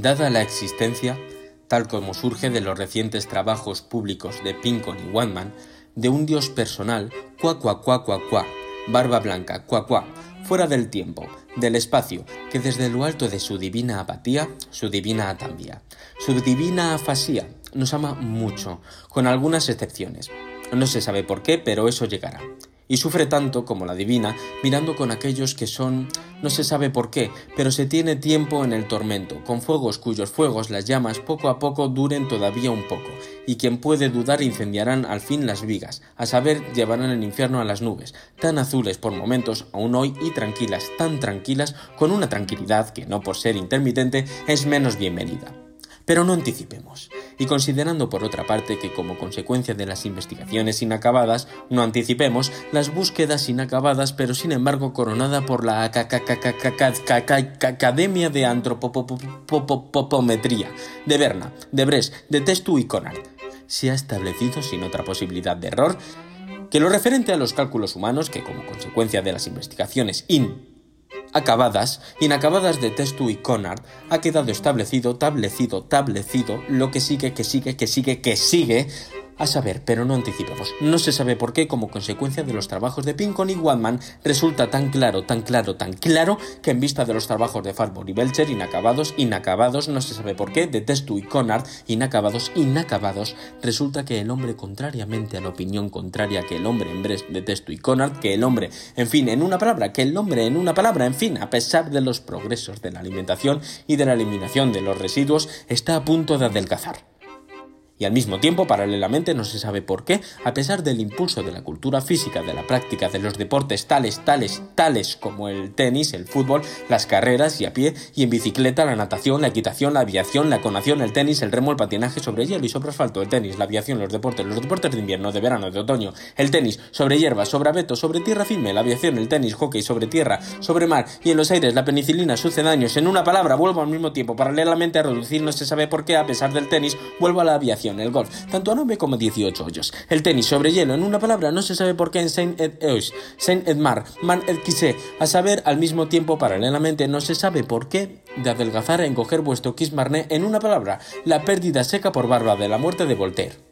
dada la existencia, tal como surge de los recientes trabajos públicos de Pincon y Wandman, de un dios personal, cuá cuá cuá cuá cuá, barba blanca, cuá cuá, fuera del tiempo, del espacio, que desde lo alto de su divina apatía, su divina atambia, su divina afasía, nos ama mucho, con algunas excepciones. No se sabe por qué, pero eso llegará y sufre tanto como la divina mirando con aquellos que son no se sabe por qué, pero se tiene tiempo en el tormento, con fuegos cuyos fuegos las llamas poco a poco duren todavía un poco, y quien puede dudar incendiarán al fin las vigas, a saber llevarán el infierno a las nubes, tan azules por momentos aún hoy y tranquilas, tan tranquilas, con una tranquilidad que no por ser intermitente es menos bienvenida. Pero no anticipemos. Y considerando por otra parte que como consecuencia de las investigaciones inacabadas, no anticipemos las búsquedas inacabadas, pero sin embargo coronada por la Academia de Antropometría, de Berna, de Bres, de Testu y Conard, se ha establecido sin otra posibilidad de error que lo referente a los cálculos humanos que como consecuencia de las investigaciones in acabadas, inacabadas de Testu y Conard, ha quedado establecido, tablecido, tablecido, lo que sigue, que sigue, que sigue, que sigue, a saber, pero no anticipemos, no se sabe por qué como consecuencia de los trabajos de Pincon y Wadman resulta tan claro, tan claro, tan claro que en vista de los trabajos de Farbour y Belcher inacabados, inacabados, no se sabe por qué, de Testu y Conard, inacabados, inacabados, resulta que el hombre contrariamente a la opinión contraria que el hombre en Brest de Testu y Conard, que el hombre, en fin, en una palabra, que el hombre en una palabra, en fin, a pesar de los progresos de la alimentación y de la eliminación de los residuos, está a punto de adelgazar y al mismo tiempo, paralelamente, no se sabe por qué, a pesar del impulso de la cultura física, de la práctica de los deportes tales, tales, tales como el tenis, el fútbol, las carreras y a pie y en bicicleta, la natación, la equitación, la aviación, la conación, el tenis, el remo, el patinaje sobre hielo y sobre asfalto, el tenis, la aviación, los deportes, los deportes de invierno, de verano, de otoño, el tenis, sobre hierba, sobre abeto, sobre tierra firme, la aviación, el tenis, hockey, sobre tierra, sobre mar y en los aires, la penicilina, sucedáneos. En una palabra, vuelvo al mismo tiempo, paralelamente a reducir, no se sabe por qué, a pesar del tenis, vuelvo a la aviación el golf, tanto a 9 como 18 hoyos. El tenis sobre hielo, en una palabra, no se sabe por qué en Saint Ed Saint Man Ed a saber, al mismo tiempo, paralelamente, no se sabe por qué de adelgazar a encoger vuestro Kiss Marné, en una palabra, la pérdida seca por barba de la muerte de Voltaire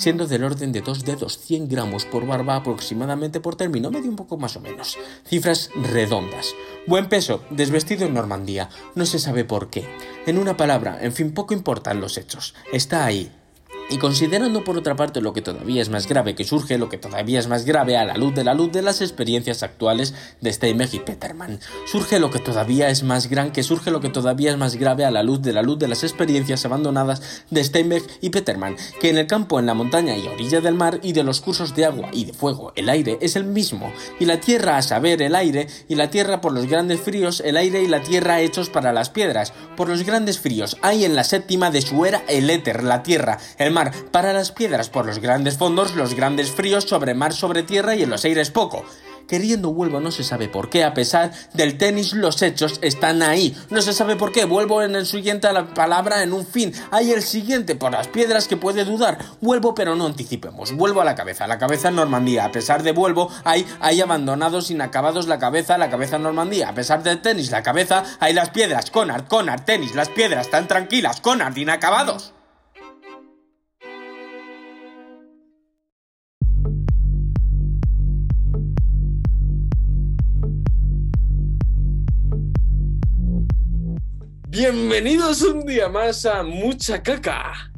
siendo del orden de dos dedos 100 gramos por barba aproximadamente por término medio un poco más o menos. Cifras redondas. Buen peso, desvestido en Normandía, no se sabe por qué. En una palabra, en fin, poco importan los hechos. Está ahí, y considerando por otra parte lo que todavía es más grave que surge, lo que todavía es más grave a la luz de la luz de las experiencias actuales de Steinbeck y Peterman, surge lo que todavía es más gran que surge lo que todavía es más grave a la luz de la luz de las experiencias abandonadas de Steinbeck y Peterman, que en el campo, en la montaña y a orilla del mar y de los cursos de agua y de fuego, el aire es el mismo, y la tierra a saber el aire, y la tierra por los grandes fríos, el aire y la tierra hechos para las piedras, por los grandes fríos, hay en la séptima de su era el éter, la tierra, el para las piedras por los grandes fondos, los grandes fríos sobre mar, sobre tierra y en los aires poco. Queriendo vuelvo no se sabe por qué, a pesar del tenis los hechos están ahí. No se sabe por qué, vuelvo en el siguiente a la palabra en un fin. Hay el siguiente por las piedras que puede dudar. Vuelvo pero no anticipemos. Vuelvo a la cabeza, la cabeza en Normandía. A pesar de vuelvo, hay, hay abandonados inacabados la cabeza, la cabeza en Normandía. A pesar del tenis, la cabeza, hay las piedras. Conard, Conard, tenis, las piedras tan tranquilas. Conard, inacabados. Bienvenidos un día más a Mucha Caca.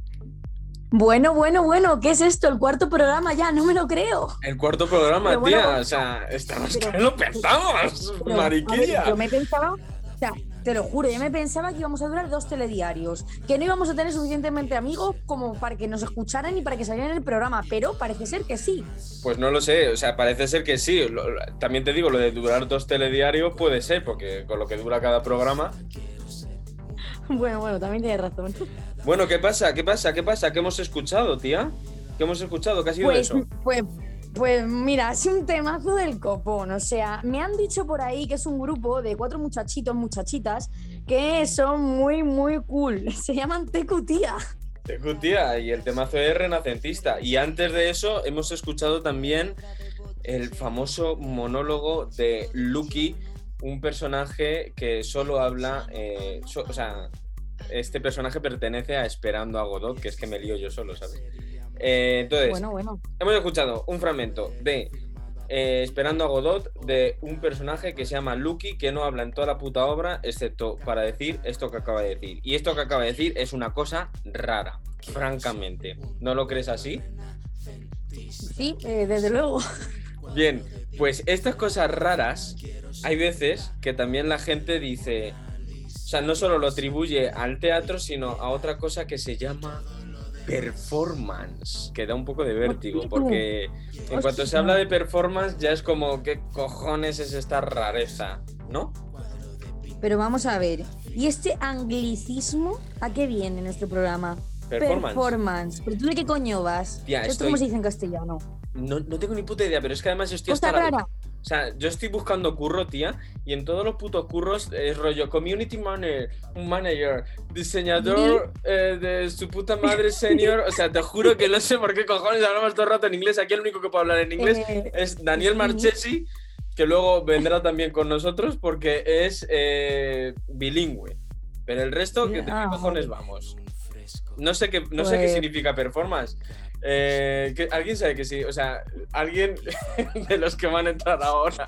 Bueno, bueno, bueno, ¿qué es esto? El cuarto programa ya, no me lo creo. El cuarto programa, tía, o sea, estamos que lo pensamos, mariquilla. yo me pensaba, o sea, te lo juro, yo me pensaba que íbamos a durar dos telediarios, que no íbamos a tener suficientemente amigos como para que nos escucharan y para que salieran en el programa, pero parece ser que sí. Pues no lo sé, o sea, parece ser que sí. También te digo, lo de durar dos telediarios puede ser, porque con lo que dura cada programa, Bueno, bueno, también tienes razón. Bueno, ¿qué pasa? ¿Qué pasa? ¿Qué pasa? ¿Qué hemos escuchado, tía? ¿Qué hemos escuchado? ¿Qué ha sido pues, eso? Pues, pues mira, es un temazo del copón. O sea, me han dicho por ahí que es un grupo de cuatro muchachitos, muchachitas, que son muy, muy cool. Se llaman Tecutía. Tecutía, y el temazo es renacentista. Y antes de eso, hemos escuchado también el famoso monólogo de Lucky un personaje que solo habla, eh, o sea, este personaje pertenece a Esperando a Godot, que es que me lío yo solo, ¿sabes? Eh, entonces, Bueno, bueno. hemos escuchado un fragmento de eh, Esperando a Godot de un personaje que se llama Lucky, que no habla en toda la puta obra, excepto para decir esto que acaba de decir. Y esto que acaba de decir es una cosa rara, francamente. ¿No lo crees así? Sí, eh, desde luego. Bien, pues estas cosas raras, hay veces que también la gente dice, o sea, no solo lo atribuye al teatro, sino a otra cosa que se llama performance, que da un poco de vértigo, porque en cuanto se habla de performance ya es como, ¿qué cojones es esta rareza? ¿No? Pero vamos a ver. ¿Y este anglicismo a qué viene en nuestro programa? Performance. Performance. ¿Pero tú de qué coño vas? Tía, ¿Esto estoy- cómo se dice en castellano? No, no tengo ni puta idea, pero es que además estoy Cosa hasta la- rara. O sea, yo estoy buscando curro, tía, y en todos los putos curros es rollo community manager, un manager, diseñador eh, de su puta madre senior. O sea, te juro que no sé por qué cojones hablamos todo el rato en inglés. Aquí el único que puede hablar en inglés Eh, es Daniel. Marchesi, que luego vendrá también con nosotros porque es eh, bilingüe. Pero el resto, ¿qué, ¿de qué Ah, cojones vamos? No sé qué, no sé qué Pues- significa performance. Eh, ¿qué- ¿Alguien sabe que sí? O sea, alguien de los que van a entrar ahora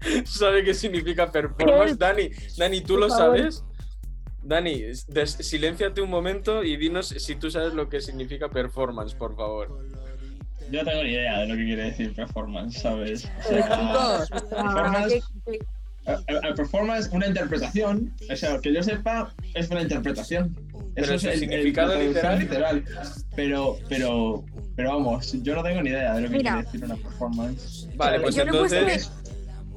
sabe qué significa performance. Help. Dani, Dani, ¿tú Por lo favor. sabes? Dani, silénciate un momento y dinos si tú sabes lo que significa performance, por favor. Yo no tengo ni idea de lo que quiere decir performance, ¿sabes? O sea, performance- ¿qué- qué- a- a- a performance, una interpretación. O sea, que yo sepa, es una interpretación. Pero es su el- el- significado traducción literal. Pero, pero, pero vamos, yo no tengo ni idea de lo que Mira. quiere decir una performance. Vale, pues Yo entonces.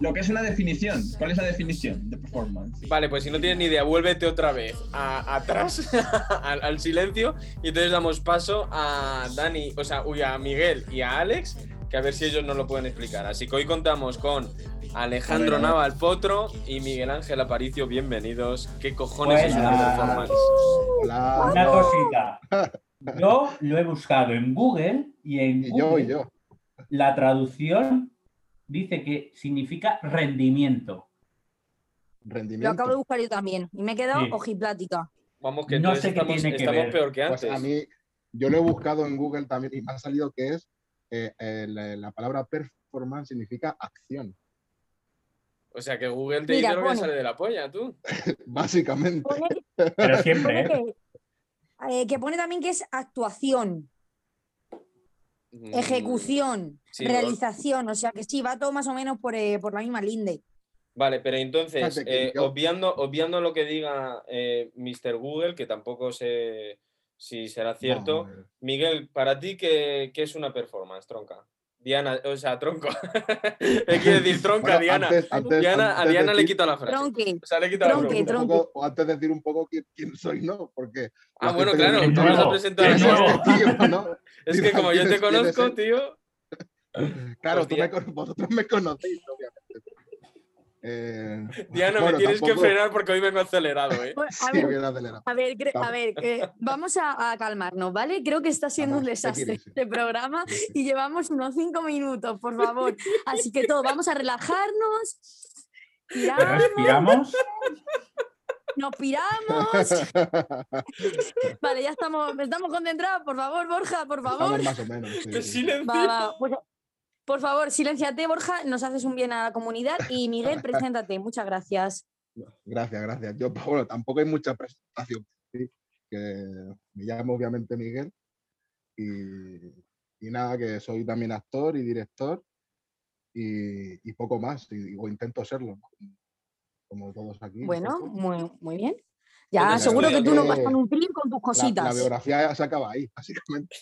Lo que es una definición. ¿Cuál es la definición de performance? Vale, pues si no tienes ni idea, vuélvete otra vez a- atrás, al, al silencio, y entonces damos paso a Dani, o sea, uy, a Miguel y a Alex, que a ver si ellos nos lo pueden explicar. Así que hoy contamos con Alejandro A ver, a ver. Naval Potro y Miguel Ángel Aparicio, bienvenidos. ¿Qué cojones es una performance? Hola. Una cosita. Yo lo he buscado en Google y en Y yo, Google y yo. la traducción dice que significa rendimiento. Lo Rendimiento. acabo de buscar yo también. Y me he quedado Sí. ojiplática. Vamos, que No sé qué estamos, tiene que estamos ver. peor que Pues antes. a mí, yo lo he buscado en Google también y me ha salido que es eh, eh, la, la palabra performance significa acción, O sea, que Google te Mira, dice lo que sale de la polla, tú. básicamente. Pone, Pero siempre, pone ¿eh? que, eh, que pone también que es actuación, Mm, ejecución, sí, realización. O sea que sí, va todo más o menos por, eh, por la misma linde. Vale, pero entonces, eh, obviando, obviando lo que diga eh, Mr. Google, que tampoco sé si será cierto, No, Miguel, para ti, ¿qué, qué es una performance, tronca? Diana, o sea, tronco. Le quiere decir tronca, bueno, Diana. antes- antes- Diana, a Diana le quita la frase. Tronque. O sea, le quita la frase. poco- o antes de decir un poco quién, quién soy, ¿no? Porque. Ah, bueno, claro, no, nos has no, presentado que así. no. "Este tío", ¿no? Es que como yo ¿quién te conozco, tío. Claro, tú me con- vosotros me conocéis, obviamente. Eh, Diana, bueno, me tienes que frenar porque hoy vengo acelerado, ¿eh? Bueno, a Sí, ver, bien acelerado. A ver, a Vamos. ver, vamos a, a calmarnos, ¿vale? Creo que está siendo un desastre este programa Sí, sí. y llevamos unos cinco minutos, por favor. Así que todo, vamos a relajarnos. Tiramos, Respiramos. nos piramos. Vale, ya estamos, estamos concentrados. Por favor, Borja, por favor. Estamos más o menos. sí, ¡Qué sí. silencio! Va, va, pues, por favor, silénciate, Borja. Nos haces un bien a la comunidad. Y Miguel, preséntate. Muchas gracias. Gracias, gracias. Yo, pues, bueno, tampoco hay mucha presentación. ¿sí? Que me llamo obviamente Miguel y, y nada, que soy también actor y director y, y poco más, y, o intento serlo, ¿no? como todos aquí. un Bueno, muy, muy bien. ¿Dónde Ya, seguro que tú nos vas a estudiado? nutrir con tus La- La, cositas. biografía se acaba ahí, básicamente.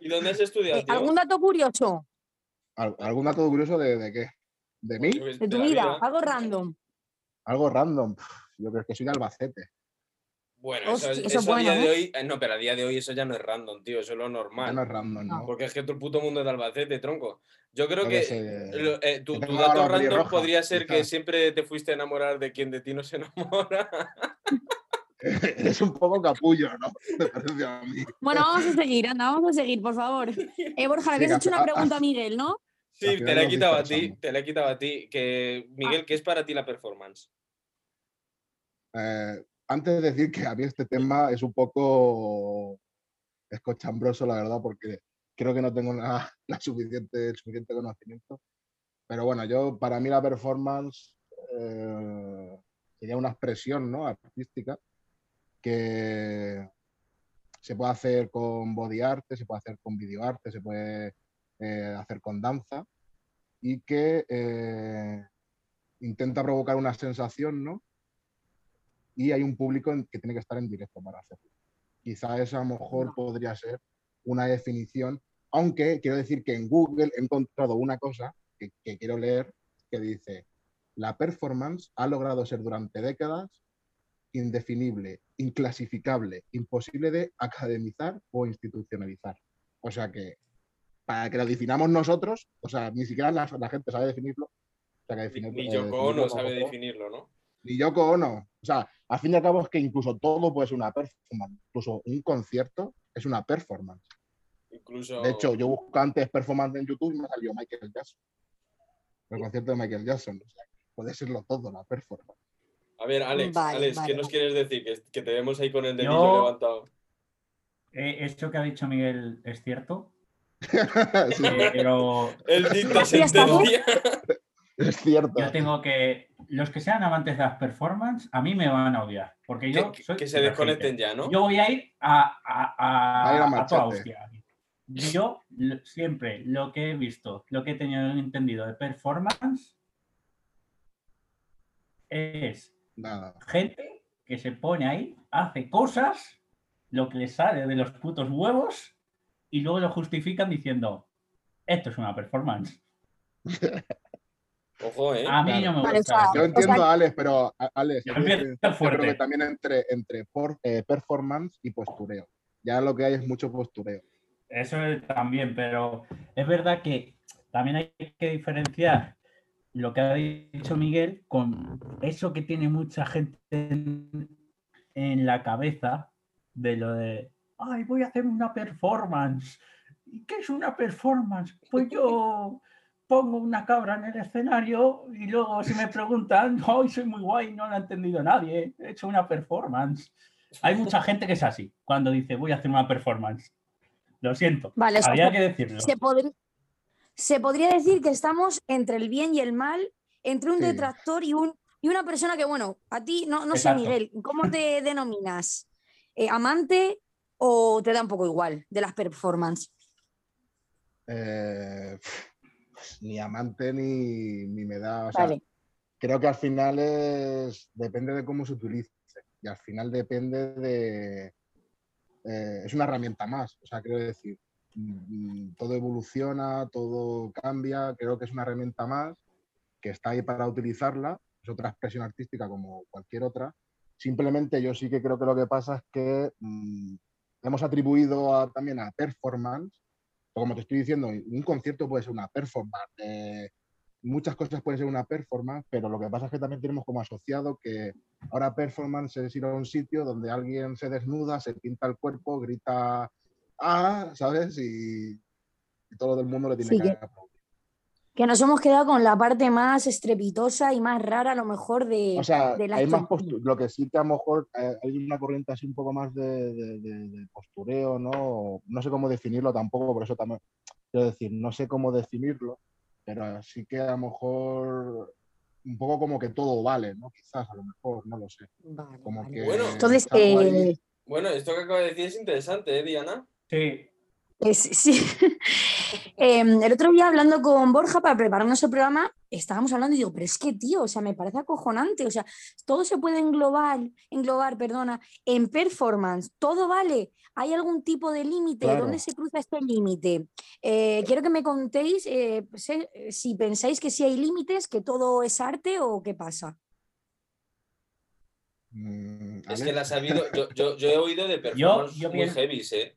¿Y dónde has estudiado, Eh? ¿Algún dato curioso ¿Algún dato curioso de, de qué? ¿De mí? Yo que- de tu vida? Algo random. Algo random. Yo creo que soy de Albacete. Bueno, eso, Hostia, eso eso es a bueno, día de ¿eh? hoy. eh, No, pero a día de hoy eso ya no es random, tío. Eso es lo Ya normal. no es random, ¿no? Porque es que todo el puto mundo es de Albacete, tronco. Yo creo que lo- eh, tu, dato random podría ser que siempre te fuiste a enamorar de quien de ti no se enamora. es un poco capullo, ¿no? Mí. Bueno, vamos a seguir, anda, vamos a seguir, por favor. Eh, Borja, le habías hecho una pregunta a Miguel, ¿no? Sí, te la he quitado a ti, te la he quitado a ti. Que, Miguel, ¿qué es para ti la performance? Eh, antes de decir que a mí este tema es un poco escochambroso, la verdad, porque creo que no tengo la, la suficiente, el suficiente conocimiento. Pero bueno, yo, para mí la performance eh, sería una expresión ¿no? artística que se puede hacer con body art, se puede hacer con video arte, se puede eh, hacer con danza y que eh, intenta provocar una sensación, ¿no? Y hay un público que tiene que estar en directo para hacerlo. Quizá esa a lo mejor podría ser una definición, aunque quiero decir que en Google he encontrado una cosa que, que quiero leer que dice, la performance ha logrado ser durante décadas indefinible, inclasificable, imposible de academizar o institucionalizar. O sea que para que lo definamos nosotros, o sea, ni siquiera la, la gente sabe definirlo. O sea, que Ni, definir- ni eh, Yoko Ono sabe definirlo, ¿no? Ni Yoko Ono. O sea, al fin y al cabo es que incluso todo puede ser una performance. Incluso un concierto es una performance. Incluso. De hecho, yo busco antes performance en YouTube y me salió Michael Jackson. El concierto de Michael Jackson. O sea, puede serlo todo, la performance. A ver, Alex, Vale, Alex, vale, ¿qué nos quieres decir? Que, que te vemos ahí con el dedillo Yo- levantado. Eh, esto que ha dicho Miguel es cierto, Sí, pero El dicta sentencia. es cierto. yo tengo que. Los que sean amantes de las performance, a mí me van a odiar. Porque yo. Que, soy que se desconecten ya, ¿no? Yo voy a ir a, a, a- a ir a toda hostia. Yo siempre lo que he visto, lo que he tenido entendido de performance es Nada. gente que se pone ahí, hace cosas, lo que le sale de los putos huevos y luego lo justifican diciendo, esto es una performance. Ojo, ¿eh? A mí no me Vale, o gusta. Yo O entiendo sea- a Alex, pero a- Alex, yo creo que- yo creo fuerte. que también entre, entre por- eh, performance y postureo. Ya lo que hay es mucho postureo. Eso es también, pero es verdad que también hay que diferenciar lo que ha dicho Miguel con eso que tiene mucha gente en, en la cabeza de lo de, ay, voy a hacer una performance. ¿Y qué es una performance? Pues yo pongo una cabra en el escenario y luego si me preguntan, hoy soy muy guay, no lo ha entendido nadie, he hecho una performance. Hay mucha gente que es así, cuando dice, voy a hacer una performance. Lo siento, Vale, o sea, había que decirlo. Se, podr- se podría decir que estamos entre el bien y el mal, entre un Sí. detractor y, un, y una persona que, bueno, a ti, no, no sé. Miguel, ¿cómo te denominas? Eh, ¿Amante o te da un poco igual de las performances? Eh, ni amante ni, ni me da. O sea, Vale. creo que al final es. Depende de cómo se utilice. Y al final depende de. eh, es una herramienta más. O sea, quiero decir, mm, todo evoluciona, todo cambia. Creo que es una herramienta más que está ahí para utilizarla. Es otra expresión artística como cualquier otra. Simplemente yo sí que creo que lo que pasa es que mm, hemos atribuido a- también a performance o como te estoy diciendo, un concierto puede ser una performance, eh, muchas cosas pueden ser una performance, pero lo que pasa es que también tenemos como asociado que ahora performance es ir a un sitio donde alguien se desnuda, se pinta el cuerpo, grita, ah, ¿sabes? Y, y todo el mundo le tiene Sí, que que- nos hemos quedado con la parte más estrepitosa y más rara, a lo mejor, de, O sea, hay más lo que sí que a lo mejor eh, hay una corriente así un poco más de, de- de- de postureo, ¿no? No sé cómo definirlo tampoco, por eso también quiero decir, no sé cómo definirlo, pero sí que a lo mejor un poco como que todo vale, ¿no? Quizás, a lo mejor, no lo sé. Vale, Como vale. que Bueno. Entonces, eh, Bueno, esto que acaba de decir es interesante, ¿eh, Diana? Sí, Es- sí. Em, el otro día hablando con Borja para prepararnos el programa, estábamos hablando y digo, pero es que tío, o sea, me parece acojonante, o sea, todo se puede englobar, englobar, perdona, en performance, todo vale. ¿Hay algún tipo de límite? Claro. ¿Dónde se cruza este límite? Eh, quiero que me contéis eh, sé- si pensáis que sí hay límites, que todo es arte o qué pasa. Mm, Es que las ha habido. Yo, yo, yo he oído de performance yo muy pienso- heavy, ¿eh?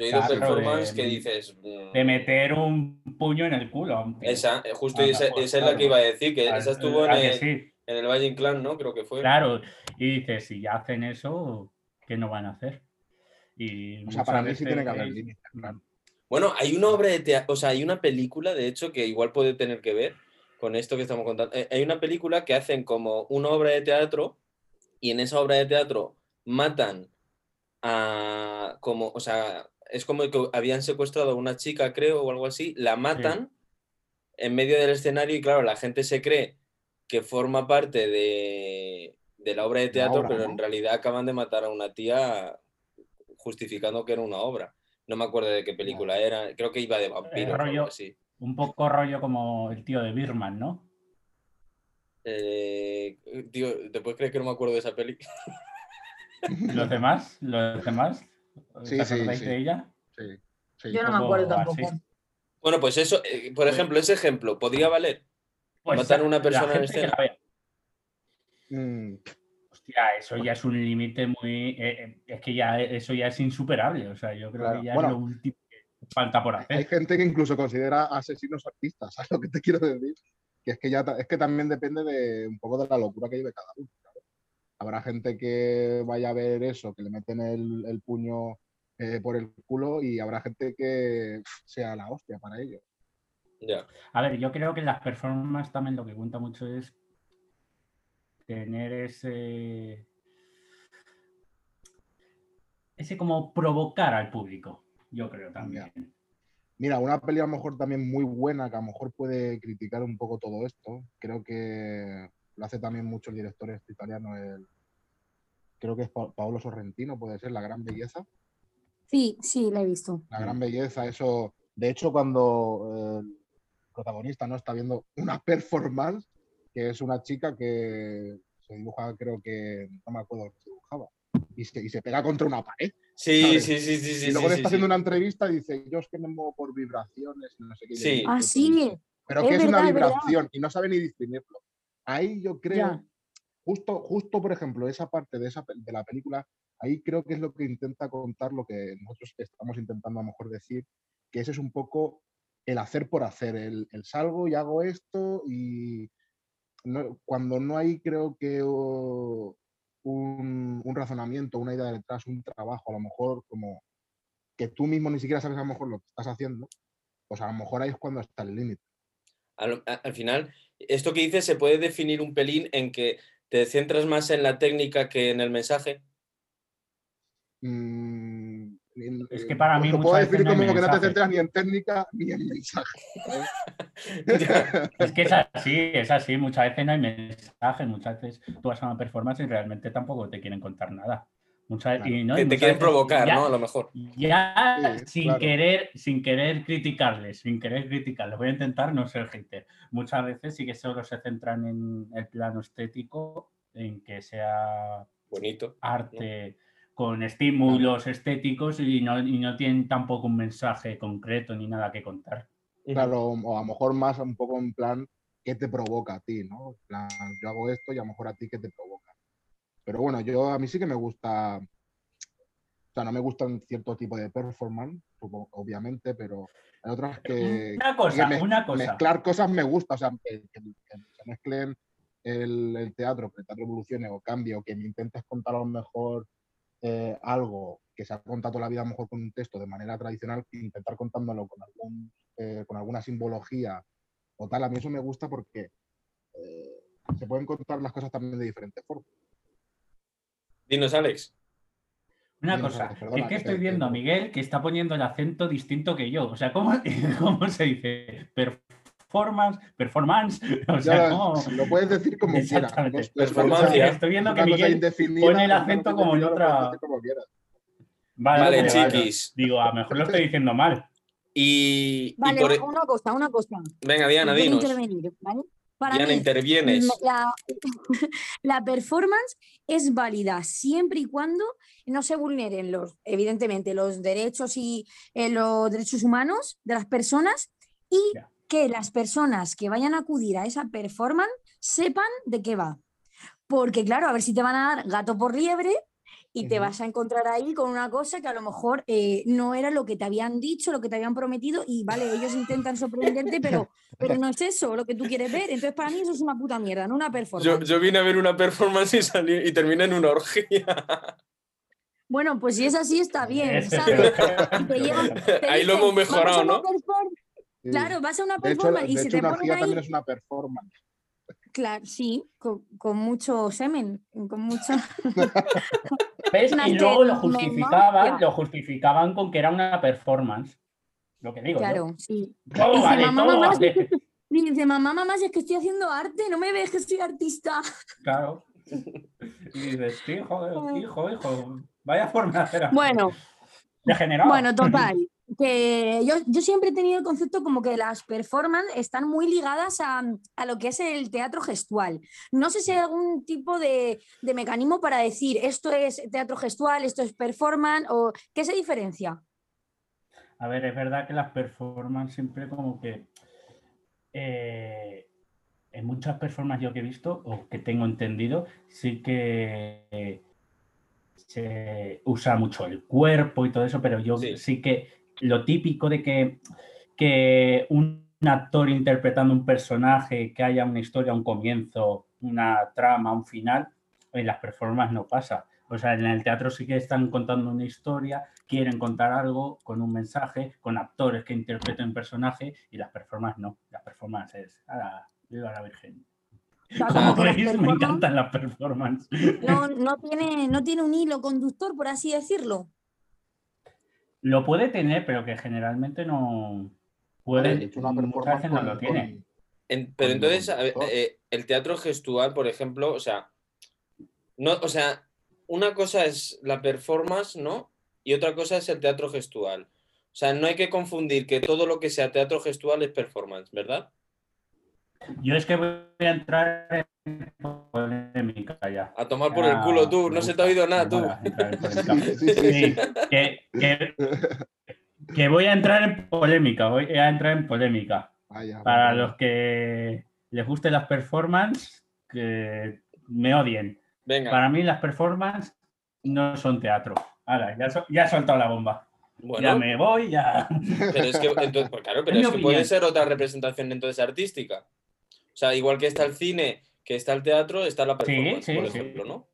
Yo he oído Claro, performance de- que dices. mm, de meter un puño en el culo. a un tío. Esa, eh, justo Ah, esa, pues, esa es la que iba a decir, que esa estuvo en ¿a que el, sí? en el Valle Inclán, ¿no? Creo que fue. Claro, y dices, si ya hacen eso, ¿qué no van a hacer? Y o sea, para mí sí tiene que haber límites, claro. Bueno, hay una obra de teatro, o sea, hay una película, de hecho, que igual puede tener que ver con esto que estamos contando. Eh, Hay una película que hacen como una obra de teatro y en esa obra de teatro matan a como, o sea, es como que habían secuestrado a una chica, creo, o algo así, la matan en medio del escenario y claro, la gente se cree que forma parte de, de la obra de teatro, obra, pero ¿no? en realidad acaban de matar a una tía justificando que era una obra. No me acuerdo de qué película era, creo que iba de vampiros o algo rollo- así. Un poco rollo como el tío de Birman, ¿no? Eh, tío, ¿te puedes creer que no me acuerdo de esa peli? Los demás, los demás, Sí, ¿os sí, acordáis sí. de ella? Sí, sí. Yo no me acuerdo así. tampoco. Bueno, pues eso, eh, por Pues- ejemplo, ese ejemplo, ¿podría valer? Matar a una persona en gente que escena. la vea. Mm, Hostia, eso ya es un límite muy. eh, eh, es que ya eso ya es insuperable. O sea, yo creo Claro. que ya Bueno. es lo último que falta por Hay hacer. gente que incluso considera asesinos artistas, ¿sabes lo que te quiero decir? Que es que ya es que también depende de un poco de la locura que lleve cada uno. Habrá gente que vaya a ver eso, que le meten el, el puño eh, por el culo y habrá gente que sea la hostia para ellos. Ya. A ver, yo creo que en las performances también lo que cuenta mucho es tener ese. Ese como provocar al público, yo creo también. Mira, una peli a lo mejor también muy buena, que a lo mejor puede criticar un poco todo esto. Creo que lo hace también mucho el director este italiano, el, creo que es Pa- Paolo Sorrentino, puede ser, La Gran Belleza. Sí, sí, la he visto. La gran belleza, eso. De hecho, cuando eh, el protagonista no está viendo una performance, que es una chica que se dibuja, creo que, no me acuerdo que se dibujaba, y se, y se pega contra una pared. Sí, ¿Sabes? sí, sí, sí, sí. y luego sí, le sí, está haciendo sí. una entrevista y dice, yo es que me muevo por vibraciones, no sé qué. Sí. Ah, "Pero sí. Pero es que es una verdad, es verdad. vibración y no sabe ni distinguirlo. Ahí yo creo, Ya. justo, justo por ejemplo, esa parte de, esa, de la película, ahí creo que es lo que intenta contar lo que nosotros estamos intentando a lo mejor decir, que ese es un poco el hacer por hacer, el, el salgo y hago esto y no- cuando no hay creo que oh, un, un razonamiento, una idea detrás, un trabajo, a lo mejor como que tú mismo ni siquiera sabes a lo mejor lo que estás haciendo, pues a lo mejor ahí es cuando está el límite. Al, final, esto que dices se puede definir un pelín en que te centras más en la técnica que en el mensaje. Mm, Es que para mí lo puedo decir como que no te centras ni en técnica ni en mensaje. Es que es así, es así. Muchas veces no hay mensaje, muchas veces tú vas a una performance y realmente tampoco te quieren contar nada. Muchas, Claro. y no, que te quieren provocar, ya- ¿no? A lo mejor. Ya Sí, sin claro. querer, sin querer criticarles, sin querer criticarles. Voy a intentar no ser hater. Muchas veces sí que solo se centran en el plano estético, en que sea Bonito. arte con estímulos estéticos y no, y no tienen tampoco un mensaje concreto ni nada que contar. Claro, o a lo mejor más un poco en plan, ¿qué te provoca a ti? ¿no? En plan, yo hago esto y a lo mejor a ti, ¿qué te provoca? Pero bueno, yo a mí sí que me gusta, o sea, no me gustan cierto tipo de performance, obviamente, pero hay otras que... Una cosa, que mez- una cosa. Mezclar cosas me gusta, o sea, que, que- que se mezclen el, el teatro, que el teatro evolucione o cambie, o que me intentes contar a lo mejor eh, algo que se ha contado toda la vida a lo mejor con un texto de manera tradicional, e intentar contándolo con, algún, eh, con alguna simbología o tal, a mí eso me gusta porque eh, se pueden contar las cosas también de diferentes formas. Dinos, Alex. Una cosa, Alex, que perdona, es que estoy te- viendo a Miguel que está poniendo el acento distinto que yo. O sea, ¿cómo, cómo se dice? Performance, performance. O sea, Ya, ¿cómo? Lo puedes decir como quieras. Es Estoy viendo que Miguel pone el acento como en otra- como. Vale, Vale, vale, vale. chiquis. Digo, a lo mejor lo estoy diciendo mal. Y, y Vale, por... e- una- cosa, una cosa. Venga, Diana, dinos. intervenir, ¿vale? Para Diana, mí, intervienes. la, la performance es válida siempre y cuando no se vulneren los, evidentemente, los derechos y eh, los derechos humanos de las personas y que las personas que vayan a acudir a esa performance sepan de qué va. Porque, claro, a ver si te van a dar gato por liebre y te vas a encontrar ahí con una cosa que a lo mejor eh, no era lo que te habían dicho, lo que te habían prometido, y vale, ellos intentan sorprenderte, pero, pero no es eso lo que tú quieres ver. Entonces, para mí eso es una puta mierda, no una Yo, performance. yo vine a ver una performance y salí y terminé en una orgía. Bueno, pues si es así, está bien, ¿sabes? Te llevan- te Ahí lo hemos mejorado, "Vamos a una ¿no? perform-". Sí. Claro, vas a una De hecho, performance de y se hecho te una ponen orgía ahí. también es una performance. Claro, sí, con, con mucho semen, con mucho... ¿Ves? Y luego lo justificaban, lo justificaban con que era una performance. Lo que digo. yo. Claro, sí. Todo Dice, vale, mamá, todo mamá, vale. Y dice, mamá, mamá, si es que estoy haciendo arte, no me ves que soy artista. Claro. Y dices, sí, joder, hijo, hijo. Vaya forma de hacer arte. Bueno, Degenerado. bueno, total. Que yo, yo siempre he tenido el concepto como que las performances están muy ligadas a, a lo que es el teatro gestual. No sé si hay algún tipo de, de mecanismo para decir esto es teatro gestual, esto es performance, o qué se diferencia. A ver, es verdad que las performances siempre como que eh, en muchas performances yo que he visto o que tengo entendido, sí que eh, se usa mucho el cuerpo y todo eso, pero yo Sí. sí, que lo típico de que, que un actor interpretando un personaje, que haya una historia, un comienzo, una trama, un final, en las performances no pasa. O sea, en el teatro sí que están contando una historia, quieren contar algo con un mensaje, con actores que interpreten personaje y las performances no. Las performances es, "Ala, viva la Virgen. Como veis, me encantan las performances. no, no tiene, no tiene un hilo conductor, por así decirlo. Lo puede tener, pero que generalmente no Vale, puede, de hecho, una muchas performance veces no lo tiene. En- pero entonces, ver, eh, el teatro gestual, por ejemplo, o sea, no, o sea, una cosa es la performance, ¿no? Y otra cosa es el teatro gestual. O sea, no hay que confundir que todo lo que sea teatro gestual es performance, ¿verdad? Yo es que voy a entrar en polémica ya. A tomar por el Ya, culo tú, no se te ha oído nada tú. Sí, sí, sí, que, que- que voy a entrar en polémica, voy a entrar en polémica. Vaya, Para vaya. los que les gusten las performances, que me odien. Venga, Para mí las performances no son teatro. Ahora, ya, so- ya he soltado la bomba. Ya bueno, me voy, ya. pero es que, entonces, pues claro, pero Es es que puede ser otra representación entonces artística. O sea, igual que está el cine, que está el teatro, está la performance, sí, por sí. ejemplo, ¿no?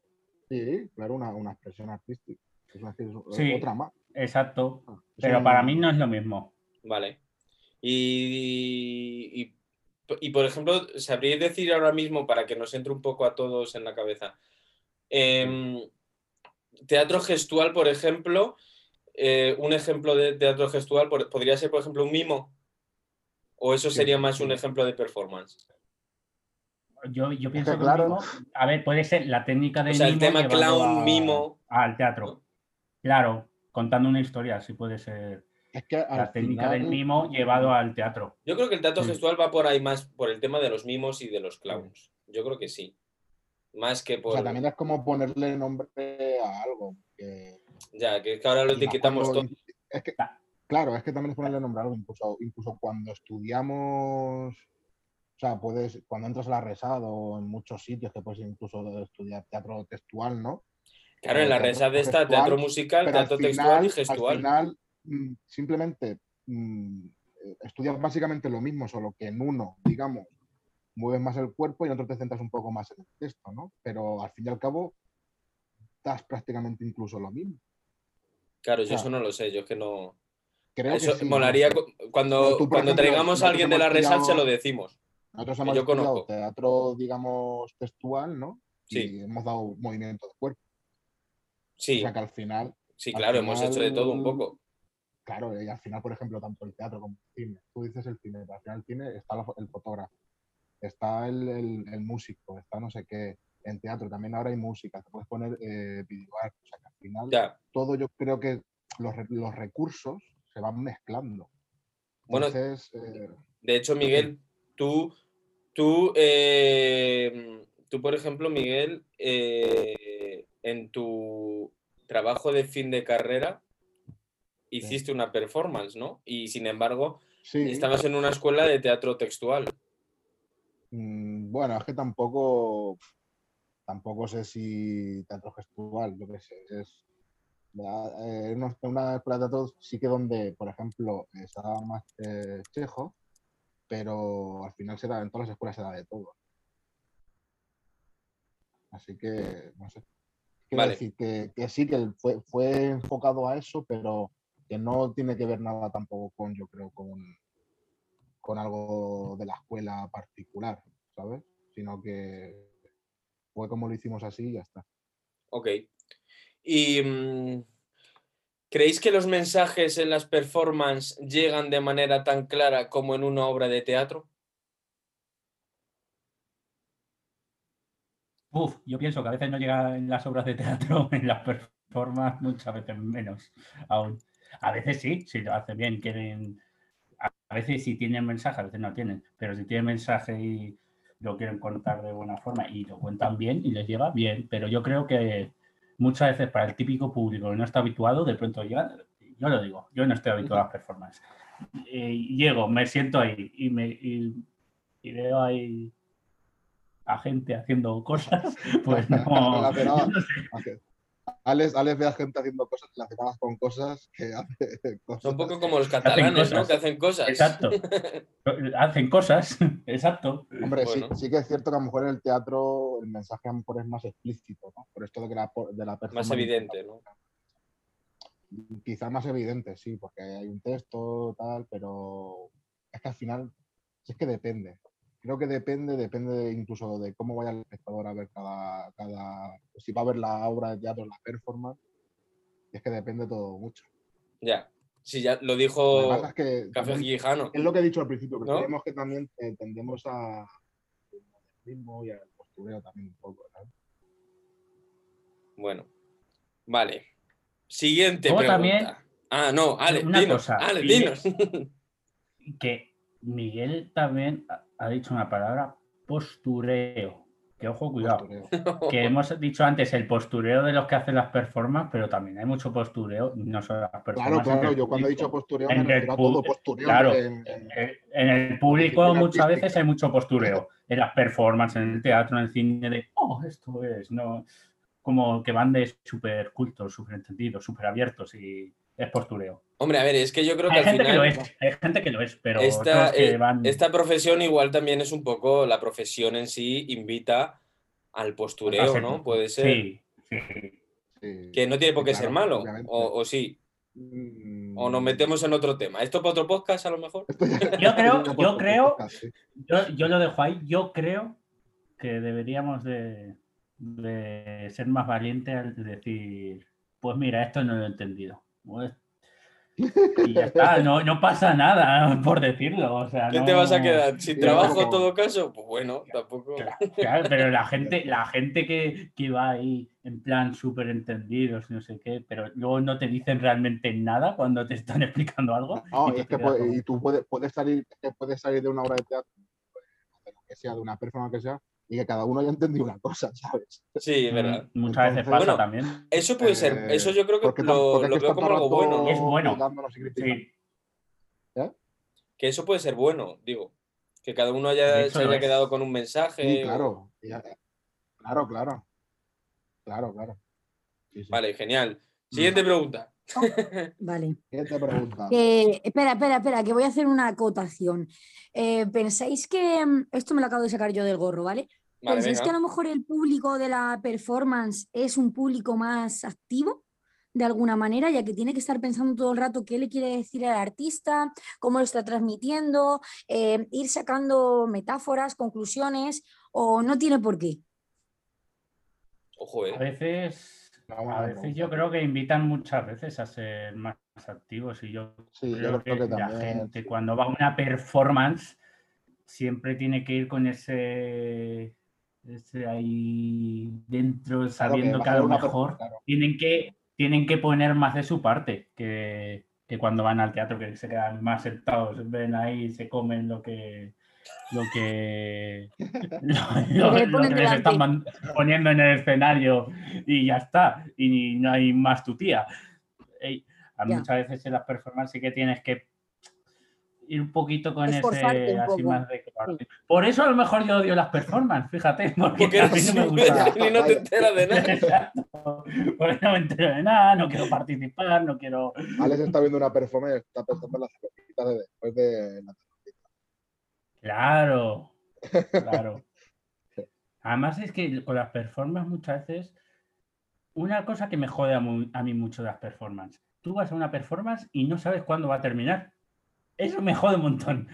Sí, claro, una, una expresión artística. Es una expresión- Sí. Otra más. Exacto. Ah, es Pero para mí no es lo mismo. Vale. Y, y, y, por ejemplo, ¿sabríais decir ahora mismo, para que nos entre un poco a todos en la cabeza, em, teatro gestual, por ejemplo, eh, un ejemplo de teatro gestual podría ser, por ejemplo, un mimo? ¿O eso sería más un ejemplo de performance? Yo, yo pienso que, claro. mimo- a ver, puede ser la técnica de O sea, el tema clown, mimo. al teatro. Claro, contando una historia, sí puede ser Es que la técnica del mimo llevado al teatro. Yo creo que el teatro Sí. gestual va por ahí más por el tema de los mimos y de los clowns. Yo creo que sí. Más que O por... sea, también es como ponerle nombre a algo. que- Ya, que es que ahora lo etiquetamos cuando- todo. Es que, Ah. claro, es que también es ponerle nombre a algo. Incluso, incluso cuando estudiamos, o sea, puedes, cuando entras a la RESAD o en muchos sitios que puedes incluso estudiar teatro textual, ¿no? Claro, en la RESAD está gestual, teatro musical, al teatro final, textual y al gestual. final, mm, simplemente mm, eh, estudias básicamente lo mismo, solo que en uno, digamos, mueves más el cuerpo y en otro te centras un poco más en el texto, ¿no? Pero al fin y al cabo, das prácticamente incluso lo mismo. Claro, yo eso no lo sé, yo es que no. Creo Eso que sí, molaría no sé. cu- cuando, cuando ejemplo, traigamos a alguien de la RESAD se lo decimos. Nosotros hemos yo conozco. teatro, digamos, textual, ¿no? Sí. Y hemos dado movimiento de cuerpo. Sí, O sea que al final, sí, al claro, hemos hecho de todo un poco. claro, y al final, por ejemplo, tanto el teatro como el cine. Tú dices el cine, pero al final el cine está el fotógrafo, está el, el- el músico, está no sé qué. En teatro también ahora hay música, te puedes poner eh, videoart. O sea que al final Ya. todo yo creo que los, los recursos se van mezclando. Bueno, eh, De hecho, Miguel, tú, tú, eh, tú, por ejemplo, Miguel, eh, en tu trabajo de fin de carrera hiciste una performance, ¿no? Y sin embargo, sí, estabas en una escuela de teatro textual. Mm, Bueno, es que tampoco, tampoco sé si teatro gestual, yo qué sé, es eh, una- una escuela de teatro sí que donde, por ejemplo, estaba más eh, Chejo, pero al final se da, en todas las escuelas se da de todo. Así que, no sé. Quiero Vale. decir que, que sí, que fue, fue enfocado a eso, pero que no tiene que ver nada tampoco con, yo creo, con, con algo de la escuela particular, ¿sabes? Sino que fue como lo hicimos así y ya está. Ok. ¿Y mm, creéis que los mensajes en las performances llegan de manera tan clara como en una obra de teatro? Uf, yo pienso que a veces no llega en las obras de teatro, en las performances muchas veces menos aún. A veces sí, si lo hacen bien, quieren... A veces sí tienen mensaje, a veces no tienen, pero si tienen mensaje y lo quieren contar de buena forma y lo cuentan bien y les lleva bien, pero yo creo que muchas veces para el típico público que no está habituado, de pronto llega, yo lo digo, yo no estoy habituado a las performances. Y llego, me siento ahí y, me, y, y veo ahí a gente haciendo cosas, pues no. Relacionadas- no sé. Alex, Alex ve a gente haciendo cosas relacionadas con cosas que hace cosas. Son un poco como los catalanes, ¿no? Que hacen cosas. Exacto. Hacen cosas, exacto. Hombre, sí- Bueno. sí, que es cierto que a lo mejor en el teatro el mensaje a lo mejor es más explícito, ¿no? Por esto de que la, de la Más performance- evidente, ¿no? Quizá más evidente, sí, porque hay un texto, tal, pero es que al final, sí es que depende. Creo que depende, depende de- incluso de cómo vaya el espectador a ver cada, cada, si va a ver la obra de teatro, la performance, y es que depende todo mucho. Ya. Sí, ya lo dijo pasa es que Café Gijano. es lo que he dicho al principio, que ¿No? creemos que también eh, tendemos a al modernismo y al postureo también un poco, ¿sabes? Bueno. Vale. Siguiente pregunta. también- Ah, no, Ale, Una dinos. cosa, Ale, dinos. Que Miguel también ha- dicho una palabra, postureo. Que ojo, cuidado. Postureo. Que hemos dicho antes el postureo de los que hacen las performances, pero también hay mucho postureo, no solo las Claro, performances. claro, el yo cuando he dicho postureo me En el a pu- todo postureo. claro, en- en- En el público muchas veces hay mucho postureo. En las performances, en el teatro, en el cine, de, oh, esto es, no. Como que van de súper cultos, súper entendidos, súper abiertos y es postureo. Hombre, a ver, es que yo creo que Hay al gente que lo final es, hay gente que lo es, pero esta, que eh, van. esta profesión igual también es un poco, la profesión en sí invita al postureo, ser- ¿no? Puede ser. Sí, sí. sí, Que no tiene por qué ser malo. O, o sí. Mm, O nos metemos en otro tema. ¿Esto para otro podcast a lo mejor? Yo creo- yo creo-. Yo, yo lo dejo ahí. Yo creo que deberíamos de, de ser más valientes al decir, pues mira, esto no lo he entendido. Y ya está, no, no pasa nada por decirlo. O sea, ¿Qué no- te vas a quedar? ¿Sin trabajo en todo caso? Pues bueno, tampoco. Claro, claro, pero la gente, la gente que, que va ahí en plan súper entendidos, no sé qué, pero luego no te dicen realmente nada cuando te están explicando algo. No, y es que quedas puede- como- y tú puedes, puedes salir, puedes salir de una obra de teatro, de lo que sea, de una persona que sea, y que cada uno haya entendido una cosa, ¿sabes? Sí, es verdad. Mm, Muchas veces pasa Bueno, también. Eso puede ser, Eh, eso yo creo que Porque lo, porque lo que veo está como algo bueno. Es bueno. Sí, Que eso puede ser bueno, digo. Que cada uno haya, se haya es. quedado con un mensaje. Sí, o- claro. ya- Claro, claro. Claro, claro. Sí, sí. Vale, genial. Siguiente pregunta. Vale. Pregunta. Eh, espera, espera, espera, que voy a hacer una acotación. Eh, ¿Pensáis que, mm, esto me lo acabo de sacar yo del gorro, ¿vale? Vale, ¿Pensáis que a lo mejor el público de la performance es un público más activo? De alguna manera, ya que tiene que estar pensando todo el rato qué le quiere decir al artista, cómo lo está transmitiendo, eh, ir sacando metáforas, conclusiones, o no tiene por qué. Ojo, a eh. veces, Una buena a veces yo creo que invitan muchas veces a ser más activos y yo Sí, creo, yo creo que, que la también. gente cuando va a una performance siempre tiene que ir con ese, ese ahí dentro, Claro, sabiendo que a lo mejor claro. tienen que, tienen que poner más de su parte que, que cuando van al teatro, que se quedan más sentados, ven ahí, se comen lo que lo que, lo, Lo que lo les están poniendo en el escenario y ya está, y no hay más tu tía. Muchas veces en las performances sí que tienes que ir un poquito con Esforzarte ese así más de Por eso a lo mejor yo odio las performances, fíjate, porque, Porque a mí no me gusta. y no te enteras de nada. Exacto. Porque no me entero de nada, no quiero participar, no quiero. Alex está viendo una performance está pensando en las cervecitas de después de la Claro, claro. Además es que con las performances muchas veces, una cosa que me jode a, mí mucho de las performances, tú vas a una performance y no sabes cuándo va a terminar. Eso me jode un montón.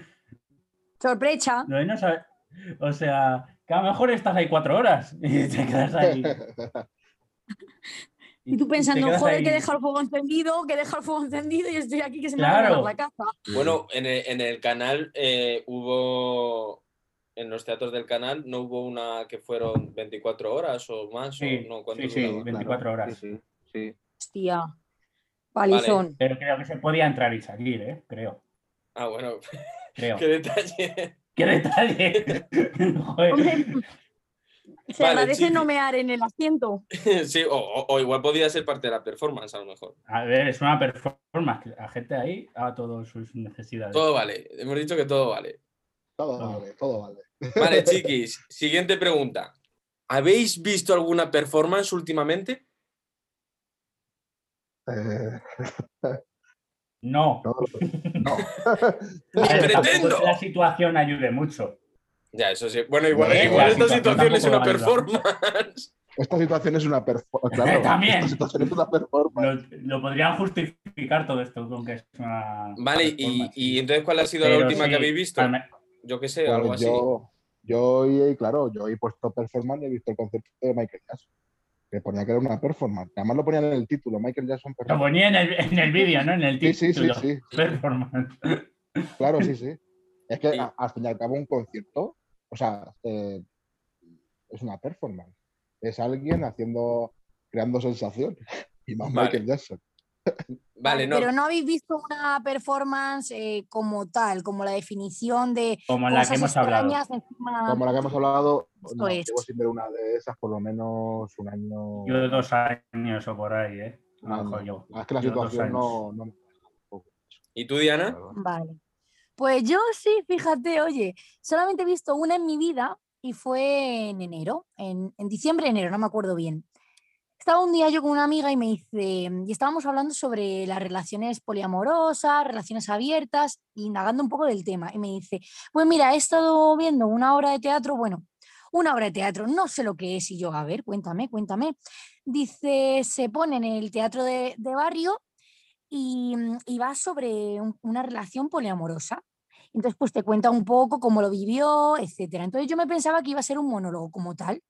Sorpresa. No saber- O sea, que a lo mejor estás ahí cuatro horas y te quedas ahí. Y tú pensando, joder, ahí. que deja el fuego encendido, que deja el fuego encendido y estoy aquí que se me va a la casa. Bueno, en el, en el canal eh, hubo. En los teatros del canal no hubo una que fueron 24 horas o más. Sí, o no, ¿cuánto sí, sí, duraba? 24 horas. Sí, sí, sí. Hostia. Palizón. Pero creo que se podía entrar y salir, ¿eh? Creo. Ah, bueno, creo. qué detalle. ¡Qué detalle! Joder. Hombre, se Vale, agradece chiqui. no mear en el asiento. sí, o, o- o igual podía ser parte de la performance, a lo mejor. A ver, es una performance. que La gente ahí haga todas sus necesidades. Todo vale. Hemos dicho que todo vale. Todo Todo. vale, todo vale. Vale, chiquis. Siguiente pregunta. ¿Habéis visto alguna performance últimamente? Eh, No. no, no. Ni A pretendo. la situación ayude mucho. Ya, eso sí. Bueno, igual, esta situación es una performance. Esta situación es una performance. Claro, También. Esta situación es una performance. Lo, lo podrían justificar todo esto con que es una. Vale, y, y entonces, ¿cuál ha sido la última sí, que habéis visto? Yo qué sé, Pues algo así. yo, yo claro, yo he puesto performance y he visto el concepto de Michael Jackson. Que ponía que era una performance. Además lo ponían en el título, Michael Jackson Lo ponía en el, en el vídeo, ¿no? En el Sí, sí, sí, título. sí. Performance. Claro, sí, sí. Es que al fin y al cabo un concierto, o sea, eh, es una performance. Es alguien haciendo, creando sensación. Y más Vale. Michael Jackson. Vale, no. Pero no habéis visto una performance eh, como tal, como la definición de Como la que cosas hemos hablado. encima- Como la que hemos hablado, Esto no, es. llevo sin ver una de esas por lo menos un año. Yo dos años o por ahí, ¿eh? un A lo año. mejor yo. Es que la yo situación no, no ¿Y tú, Diana? Vale. Pues yo sí, fíjate, oye, solamente he visto una en mi vida y fue en enero, en, en diciembre, enero, no me acuerdo bien. Estaba un día yo con una amiga y me dice, y estábamos hablando sobre las relaciones poliamorosas, relaciones abiertas, indagando un poco del tema. Y me dice, pues mira, he estado viendo una obra de teatro, bueno, una obra de teatro, no sé lo que es, y yo, a ver, cuéntame, cuéntame. Dice, se pone en el teatro de, de barrio y, mm, y va sobre un- una relación poliamorosa. Entonces, pues te cuenta un poco cómo lo vivió, etcétera. Entonces yo me pensaba que iba a ser un monólogo como tal.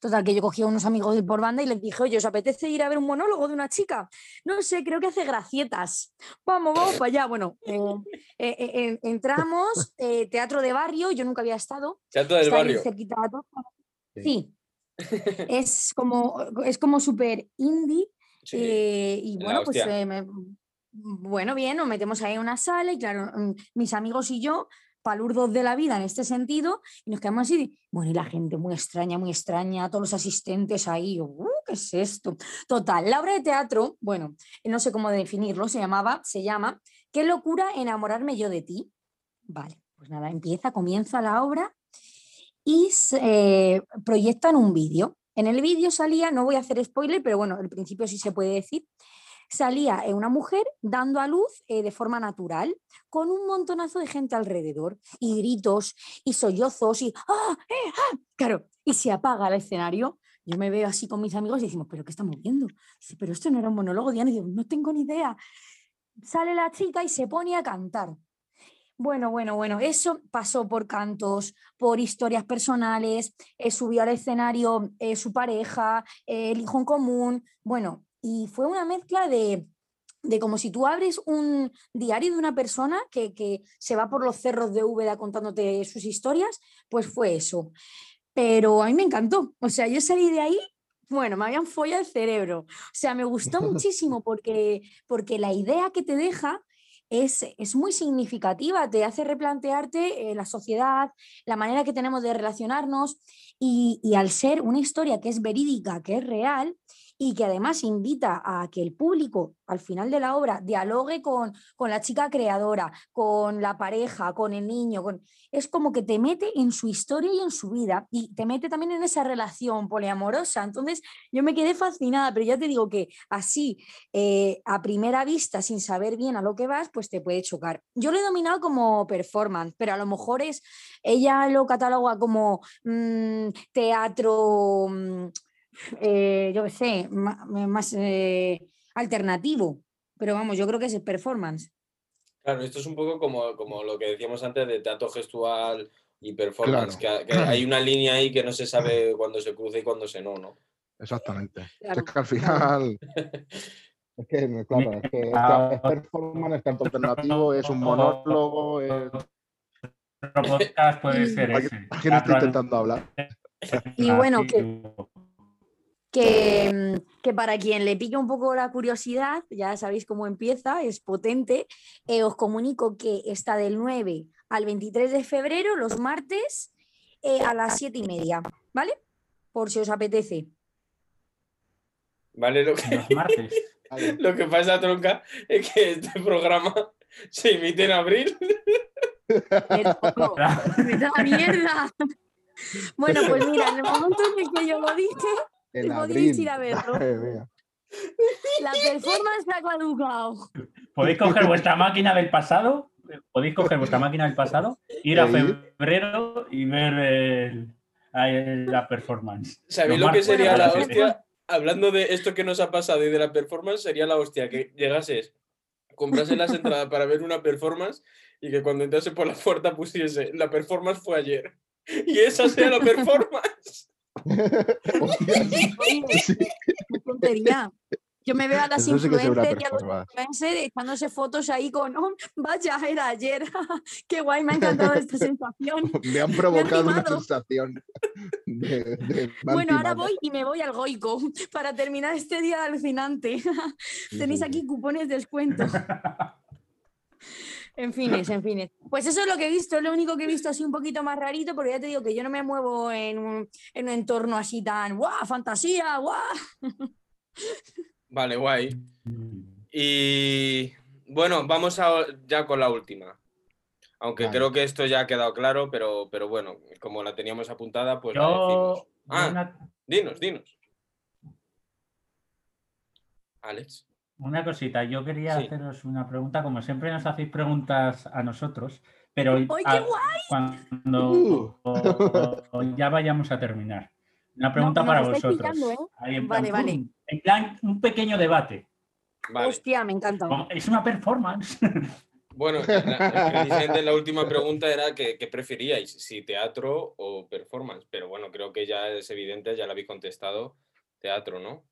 Total, que yo cogí a unos amigos por banda y les dije, oye, ¿os apetece ir a ver un monólogo de una chica? No sé, creo que hace gracietas. Vamos, vamos para allá. Bueno, eh, eh, eh, entramos, teatro de barrio, yo nunca había estado. Teatro del barrio. cerquita de. Sí. Sí. es como, es como súper indie Sí. y la bueno, pues me- bueno, bien, nos metemos ahí en una sala y claro, mm, mis amigos y yo, palurdos de la vida en este sentido, y nos quedamos así, bueno, y la gente muy extraña, muy extraña, todos los asistentes ahí, "Uh, ¿qué es esto? Total, la obra de teatro, bueno, no sé cómo definirlo, se llamaba, se llama, ¿Qué locura enamorarme yo de ti? Vale, pues nada, empieza, comienza la obra y se, eh, proyectan un vídeo. En el vídeo salía, no voy a hacer spoiler, pero bueno, al principio sí se puede decir, salía eh, una mujer dando a luz eh, de forma natural, con un montonazo de gente alrededor, y gritos, y sollozos, y ¡ah! ¡eh! ¡ah! Claro, y se apaga el escenario. Yo me veo así con mis amigos y decimos, ¿pero qué estamos viendo? Dice, pero esto no era un monólogo, Diana. Y no tengo ni idea. Sale la chica y se pone a cantar. Bueno, bueno, bueno, eso pasó por cantos, por historias personales, eh, subió al escenario eh, su pareja, eh, el hijo en común, bueno, y fue una mezcla de, de como si tú abres un diario de una persona que, que se va por los cerros de Úbeda contándote sus historias, pues fue eso. Pero a mí me encantó, o sea, yo salí de ahí, bueno, me habían follado el cerebro, o sea, me gustó muchísimo porque, porque la idea que te deja es, es muy significativa, te hace replantearte eh, la sociedad, la manera que tenemos de relacionarnos y, y al ser una historia que es verídica, que es real y que además invita a que el público al final de la obra dialogue con, con la chica creadora, con la pareja, con el niño, con... es como que te mete en su historia y en su vida y te mete también en esa relación poliamorosa. Entonces yo me quedé fascinada, pero ya te digo que así eh, a primera vista, sin saber bien a lo que vas, pues te puede chocar. Yo lo he dominado como performance, pero a lo mejor es, ella lo cataloga como mm, teatro, mm, eh, yo qué sé, más eh, alternativo, pero vamos, yo creo que es performance. Claro, esto es un poco como, como lo que decíamos antes de teatro gestual y performance, que, que hay una línea ahí que no se sabe cuándo se cruza y cuándo se no, ¿no? Exactamente. Claro. Es que al final. Es que, claro, es que Ah. es performance, es canto alternativo, es un monólogo, es... Otro podcast puede ser ¿A ese. quién estoy intentando hablar? Y bueno, que. Que, mm, que para quien le pique un poco la curiosidad, ya sabéis cómo empieza, es potente. eh, os comunico que está del 9 al 23 de febrero, los martes, eh, a las 7 y media, ¿vale? Por si os apetece. ¿Vale? Lo que, Los martes. Vale. lo que pasa, tronca, es que este programa se emite en abril. ¡Me da mierda! Bueno, pues mira, en el momento en el que yo lo dije, En podéis abril. ir a verlo. La performance ha caducado. ¿Podéis coger vuestra máquina del pasado? ¿Podéis coger vuestra máquina del pasado, ir a febrero y ver el- ahí la performance? ¿Sabéis Los lo que sería la hostia? Hablando de esto que nos ha pasado y de la performance, sería la hostia que llegases, comprases las entradas para ver una performance y que cuando entrase por la puerta pusiese la performance fue ayer. Y esa sea la performance. Sí, qué tontería. Yo me veo a las influencers y a los performance. influencers echándose fotos ahí con, "Oh, vaya, era ayer. Qué guay, me ha encantado esta sensación. Me han provocado una sensación de, de- Bueno, ahora voy y me voy al Goico para terminar este día alucinante. Tenéis aquí cupones de descuento. En fines, en fines. Pues eso es lo que he visto, es lo único que he visto así un poquito más rarito, porque ya te digo que yo no me muevo en un, en un entorno así tan, ¡guau! ¡Fantasía! ¡guau! Vale, guay. Y bueno, vamos a, ya con la última. Aunque Vale. creo que esto ya ha quedado claro, pero, pero bueno, como la teníamos apuntada, pues la decimos. Yo, Ah. Dinos, dinos. Alex. Una cosita, yo quería Sí. haceros una pregunta, como siempre nos hacéis preguntas a nosotros, pero ¡Ay, qué guay! cuando Uh. o- ya vayamos a terminar. Una pregunta para vosotros. pillando, ¿eh? Ahí en Vale, plan, vale. En plan, un pequeño debate. Vale. Hostia, me encanta. Es una performance. Bueno, la- la- precisamente la última pregunta era que, ¿qué preferíais? Si teatro o performance. Pero bueno, creo que ya es evidente, ya lo habéis contestado. Teatro, ¿no?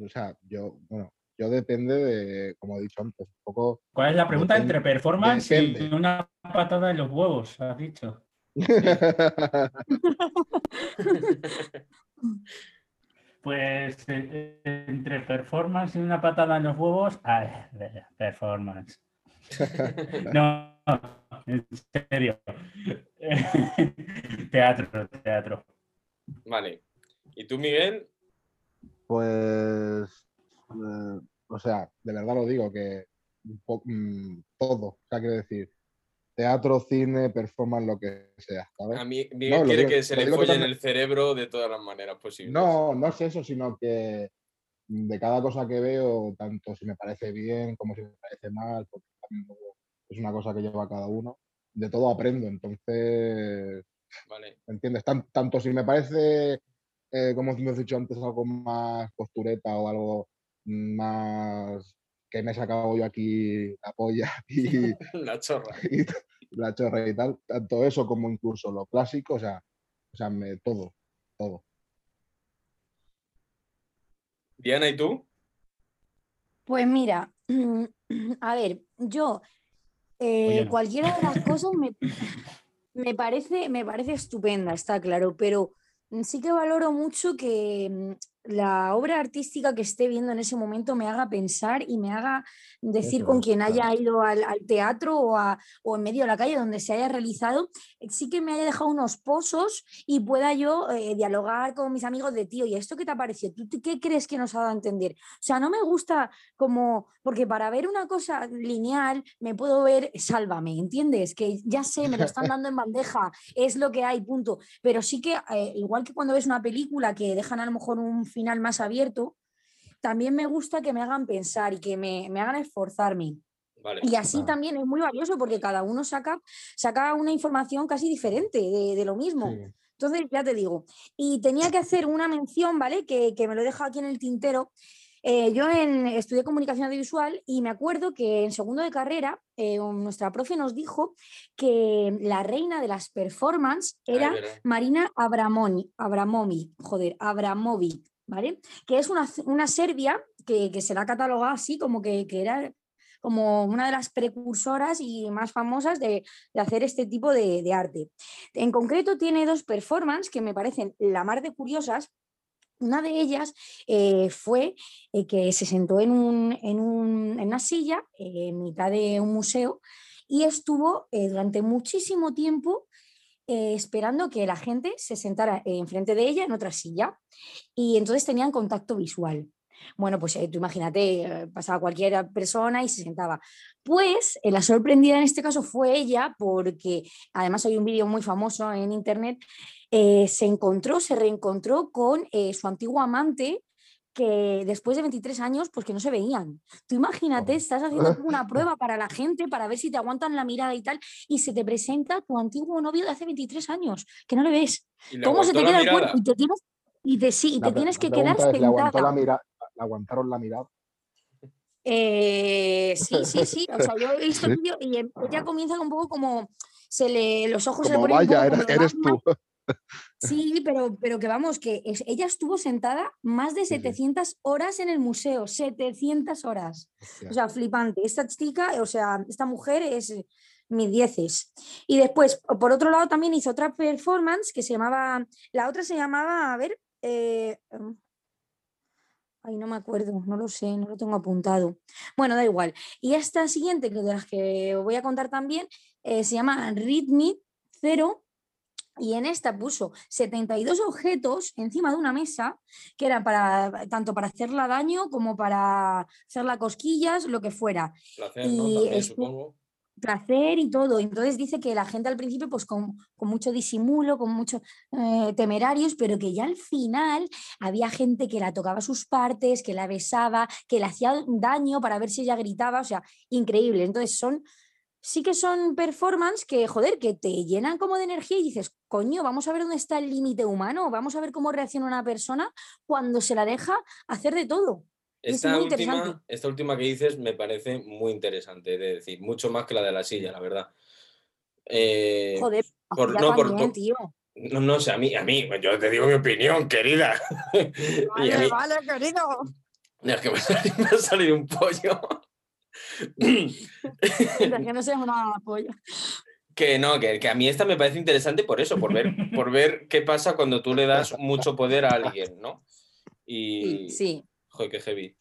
O sea, yo, bueno, yo depende de, como he dicho antes, un poco. ¿Cuál es la pregunta Depende- entre performance y una patada en los huevos? Has dicho. Pues eh, eh, entre performance y una patada en los huevos, ay, performance. No, en serio. teatro, teatro. Vale. ¿Y tú, Miguel? Pues, eh, o sea, de verdad lo digo, que mm, todo, o sea, quiero decir, teatro, cine, performance, lo que sea, ¿sabes? A mí, Miguel No, quiere digo- que se le folle en el cerebro de todas las maneras posibles. No, no es eso, sino que de cada cosa que veo, tanto si me parece bien como si me parece mal, porque es una cosa que lleva cada uno, de todo aprendo, entonces, Vale. ¿me entiendes? Tan- tanto si me parece, eh, como hemos dicho antes, algo más postureta o algo más que me he sacado yo aquí la polla y, La chorra. y la chorra y tal, tanto eso como incluso lo clásico, o sea, o sea me- todo, todo. Diana, ¿y tú? Pues mira, a ver, yo eh, Oye, no. cualquiera de las cosas me, me parece, me parece estupenda, está claro, pero sí que valoro mucho que mm, la obra artística que esté viendo en ese momento me haga pensar y me haga decir Eso con quien haya ido al, al teatro o, a- o en medio de la calle donde se haya realizado, eh, sí que me haya dejado unos pozos y pueda yo eh, dialogar con mis amigos de tío, ¿y esto qué te ha parecido? ¿Tú qué crees que nos ha dado a entender? O sea, no me gusta como, porque para ver una cosa lineal me puedo ver Sálvame, ¿entiendes? Que ya sé, me lo están dando en bandeja, es lo que hay, punto. Pero sí que, eh, igual que cuando ves una película que dejan a lo mejor un final más abierto, también me gusta que me hagan pensar y que me, me hagan esforzarme. Vale. Y así también es muy valioso porque cada uno saca, saca una información casi diferente de, de lo mismo. Sí. Entonces, ya te digo. Y tenía que hacer una mención, ¿vale? Que, que me lo he dejado aquí en el tintero. Eh, yo en, estudié comunicación audiovisual y me acuerdo que en segundo de carrera eh, nuestra profe nos dijo que la reina de las performances Ah, era verdad. Marina Abramoni, Abramovi, joder, Abramovic, ¿vale? Que es una, una serbia que, que se la ha catalogado así como que, que era como una de las precursoras y más famosas de, de hacer este tipo de, de arte. En concreto tiene dos performances que me parecen la mar de curiosas. Una de ellas eh, fue eh, que se sentó en, un- en un- en una silla eh, en mitad de un museo y estuvo durante muchísimo tiempo eh, esperando que la gente se sentara eh, enfrente de ella en otra silla y entonces tenían contacto visual. Bueno, pues eh, tú imagínate, pasaba cualquier persona y se sentaba. Pues la sorprendida en este caso fue ella, porque además hay un vídeo muy famoso en internet, se encontró, se reencontró con su antiguo amante que después de 23 años, pues que no se veían. Tú imagínate, estás haciendo una prueba para la gente, para ver si te aguantan la mirada y tal, y se te presenta tu antiguo novio de hace 23 años, que no le ves. Le ¿Cómo se te queda el cuerpo? Y te tienes, y te, sí, y La te pre- tienes que quedar es, ¿le aguantó sentada. la mira- ¿Le aguantaron la mirada? Eh, sí, sí, sí. O sea, yo he visto el vídeo y em- ella comienza un poco como se le, los ojos se le ponen un vaya, poco eres, tú. Sí, pero, pero que vamos, que es- ella estuvo sentada más de Sí, sí. 700 horas en el museo, 700 horas. Hostia. O sea, flipante. Esta chica, o sea, esta mujer es eh, mis dieces. Y después, por otro lado, también hizo otra performance que se llamaba, la otra se llamaba, a ver, eh, em, ay, no me acuerdo, no lo sé, no lo tengo apuntado. Bueno, da igual. Y esta siguiente, que de las que voy a contar también, eh, se llama Rhythmic Zero. Y en esta puso 72 objetos encima de una mesa, que era para tanto para hacerla daño como para hacerla cosquillas, lo que fuera. Placer, ¿no? Y También, supongo. placer y todo. Entonces dice que la gente al principio, pues con, con mucho disimulo, con muchos temerarios, pero que ya al final había gente que la tocaba sus partes, que la besaba, que le hacía daño para ver si ella gritaba, o sea, increíble. Entonces son, sí que son performance que, joder, que te llenan como de energía y dices, coño, vamos a ver dónde está el límite humano, vamos a ver cómo reacciona una persona cuando se la deja hacer de todo. es Esta muy última, interesante. esta última que dices me parece muy interesante, de decir, mucho más que la de la silla, la verdad. Eh, Joder, por- no, por- tío. no, no sé, a mí, a mí, yo te digo mi opinión, querida. Mí- vale, querido. es que me ha salido un pollo. Que no sea una polla. Que no, que, que a mí esta me parece interesante por eso, por ver, por ver qué pasa cuando tú le das mucho poder a alguien, ¿no? Y, Sí, joder, qué heavy.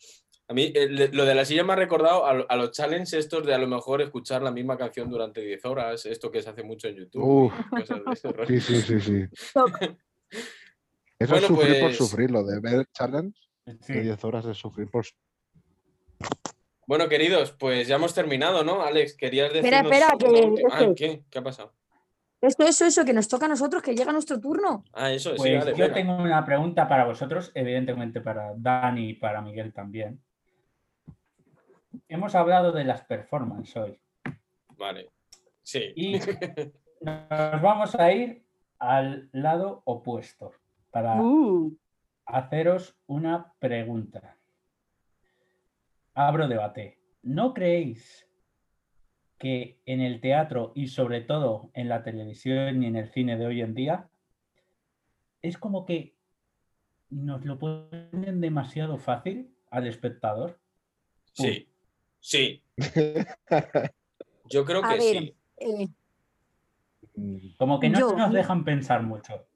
A mí eh, lo de la silla me ha recordado a, a los challenges estos de a lo mejor escuchar la misma canción durante 10 horas, esto que se hace mucho en YouTube. Uf, cosas de ese sí, sí, sí, sí. Eso Bueno, es sufrir por pues- sufrir, lo de ver challenge Sí. de 10 horas es sufrir por Bueno, queridos, pues ya hemos terminado, ¿no? Alex, querías decir. Espera, espera, que- este- ¿qué? ¿Qué ha pasado? Eso, eso, eso, que nos toca a nosotros, que llega nuestro turno. Ah, eso, sí, Pues Alex, yo venga. tengo una pregunta para vosotros, evidentemente para Dani y para Miguel también. Hemos hablado de las performances hoy Vale. Sí. y nos vamos a ir al lado opuesto para Uh. haceros una pregunta. Abro debate. ¿No creéis que en el teatro y sobre todo en la televisión y en el cine de hoy en día es como que nos lo ponen demasiado fácil al espectador? Sí. Sí. Yo creo A que ver, sí. eh, Como que no Yo- nos dejan pensar mucho.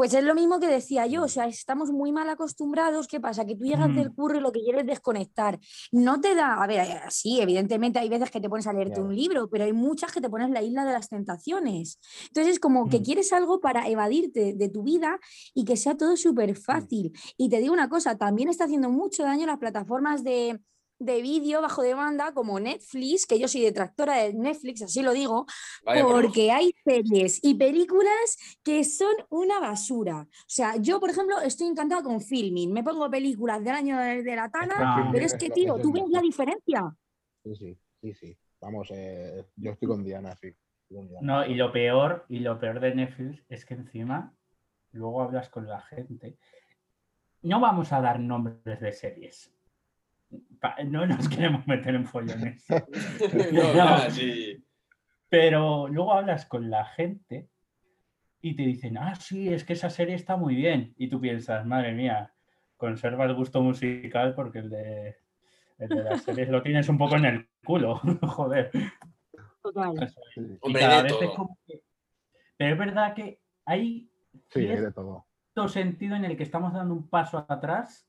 Pues es lo mismo que decía yo, o sea, estamos muy mal acostumbrados. ¿Qué pasa? Que tú llegas del Mm. curro y lo que quieres es desconectar. No te da, a ver, sí, evidentemente hay veces que te pones a leerte un libro, pero hay muchas que te pones la isla de las tentaciones. Entonces es como que Mm. quieres algo para evadirte de tu vida y que sea todo súper fácil. Y te digo una cosa, también está haciendo mucho daño las plataformas de, de vídeo bajo demanda como Netflix, que yo soy detractora de Netflix, así lo digo, Vaya porque hay series y películas que son una basura. O sea, yo, por ejemplo, estoy encantada con Filming. Me pongo películas del año de, de la Tana, Ah. pero es que, tío, tú ves la diferencia. Sí, sí, sí, sí. Vamos, eh, yo estoy con Diana, sí. estoy con Diana. No, y lo peor, y lo peor de Netflix es que encima luego hablas con la gente. No vamos a dar nombres de series, No nos queremos meter en follones. No, nada, sí. Pero luego hablas con la gente y te dicen, ah, sí, es que esa serie está muy bien. Y tú piensas, madre mía, conserva el gusto musical porque el de, el de las series lo tienes un poco en el culo. Joder. Total. Hombre, cada de vez es como que- Pero es verdad que hay Sí, hay cierto de todo. sentido en el que estamos dando un paso atrás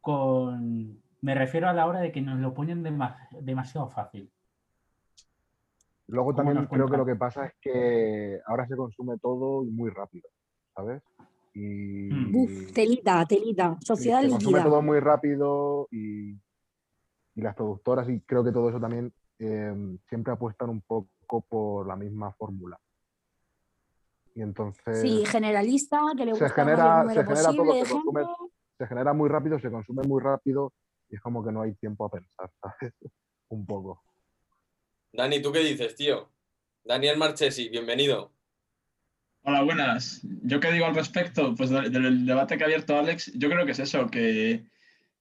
con... Me refiero a la hora de que nos lo ponen dema- demasiado fácil. Luego ¿Cómo también creo que lo que pasa es que ahora se consume todo muy rápido, ¿sabes? Y, Mm. Uf, telita, telita. Sociedad se consume líquida. todo muy rápido y, y las productoras y creo que todo eso también eh, siempre apuestan un poco por la misma fórmula. Y entonces Sí, generalista, que le gusta genera, se número genera todo, posible de se consume, gente. se genera muy rápido, se consume muy rápido y es como que no hay tiempo a pensar, ¿sabes? Un poco. Dani, ¿tú qué dices, tío? Daniel Marchesi, bienvenido. Hola, buenas. ¿Yo qué digo al respecto? Pues del, del debate que ha abierto Alex, yo creo que es eso, que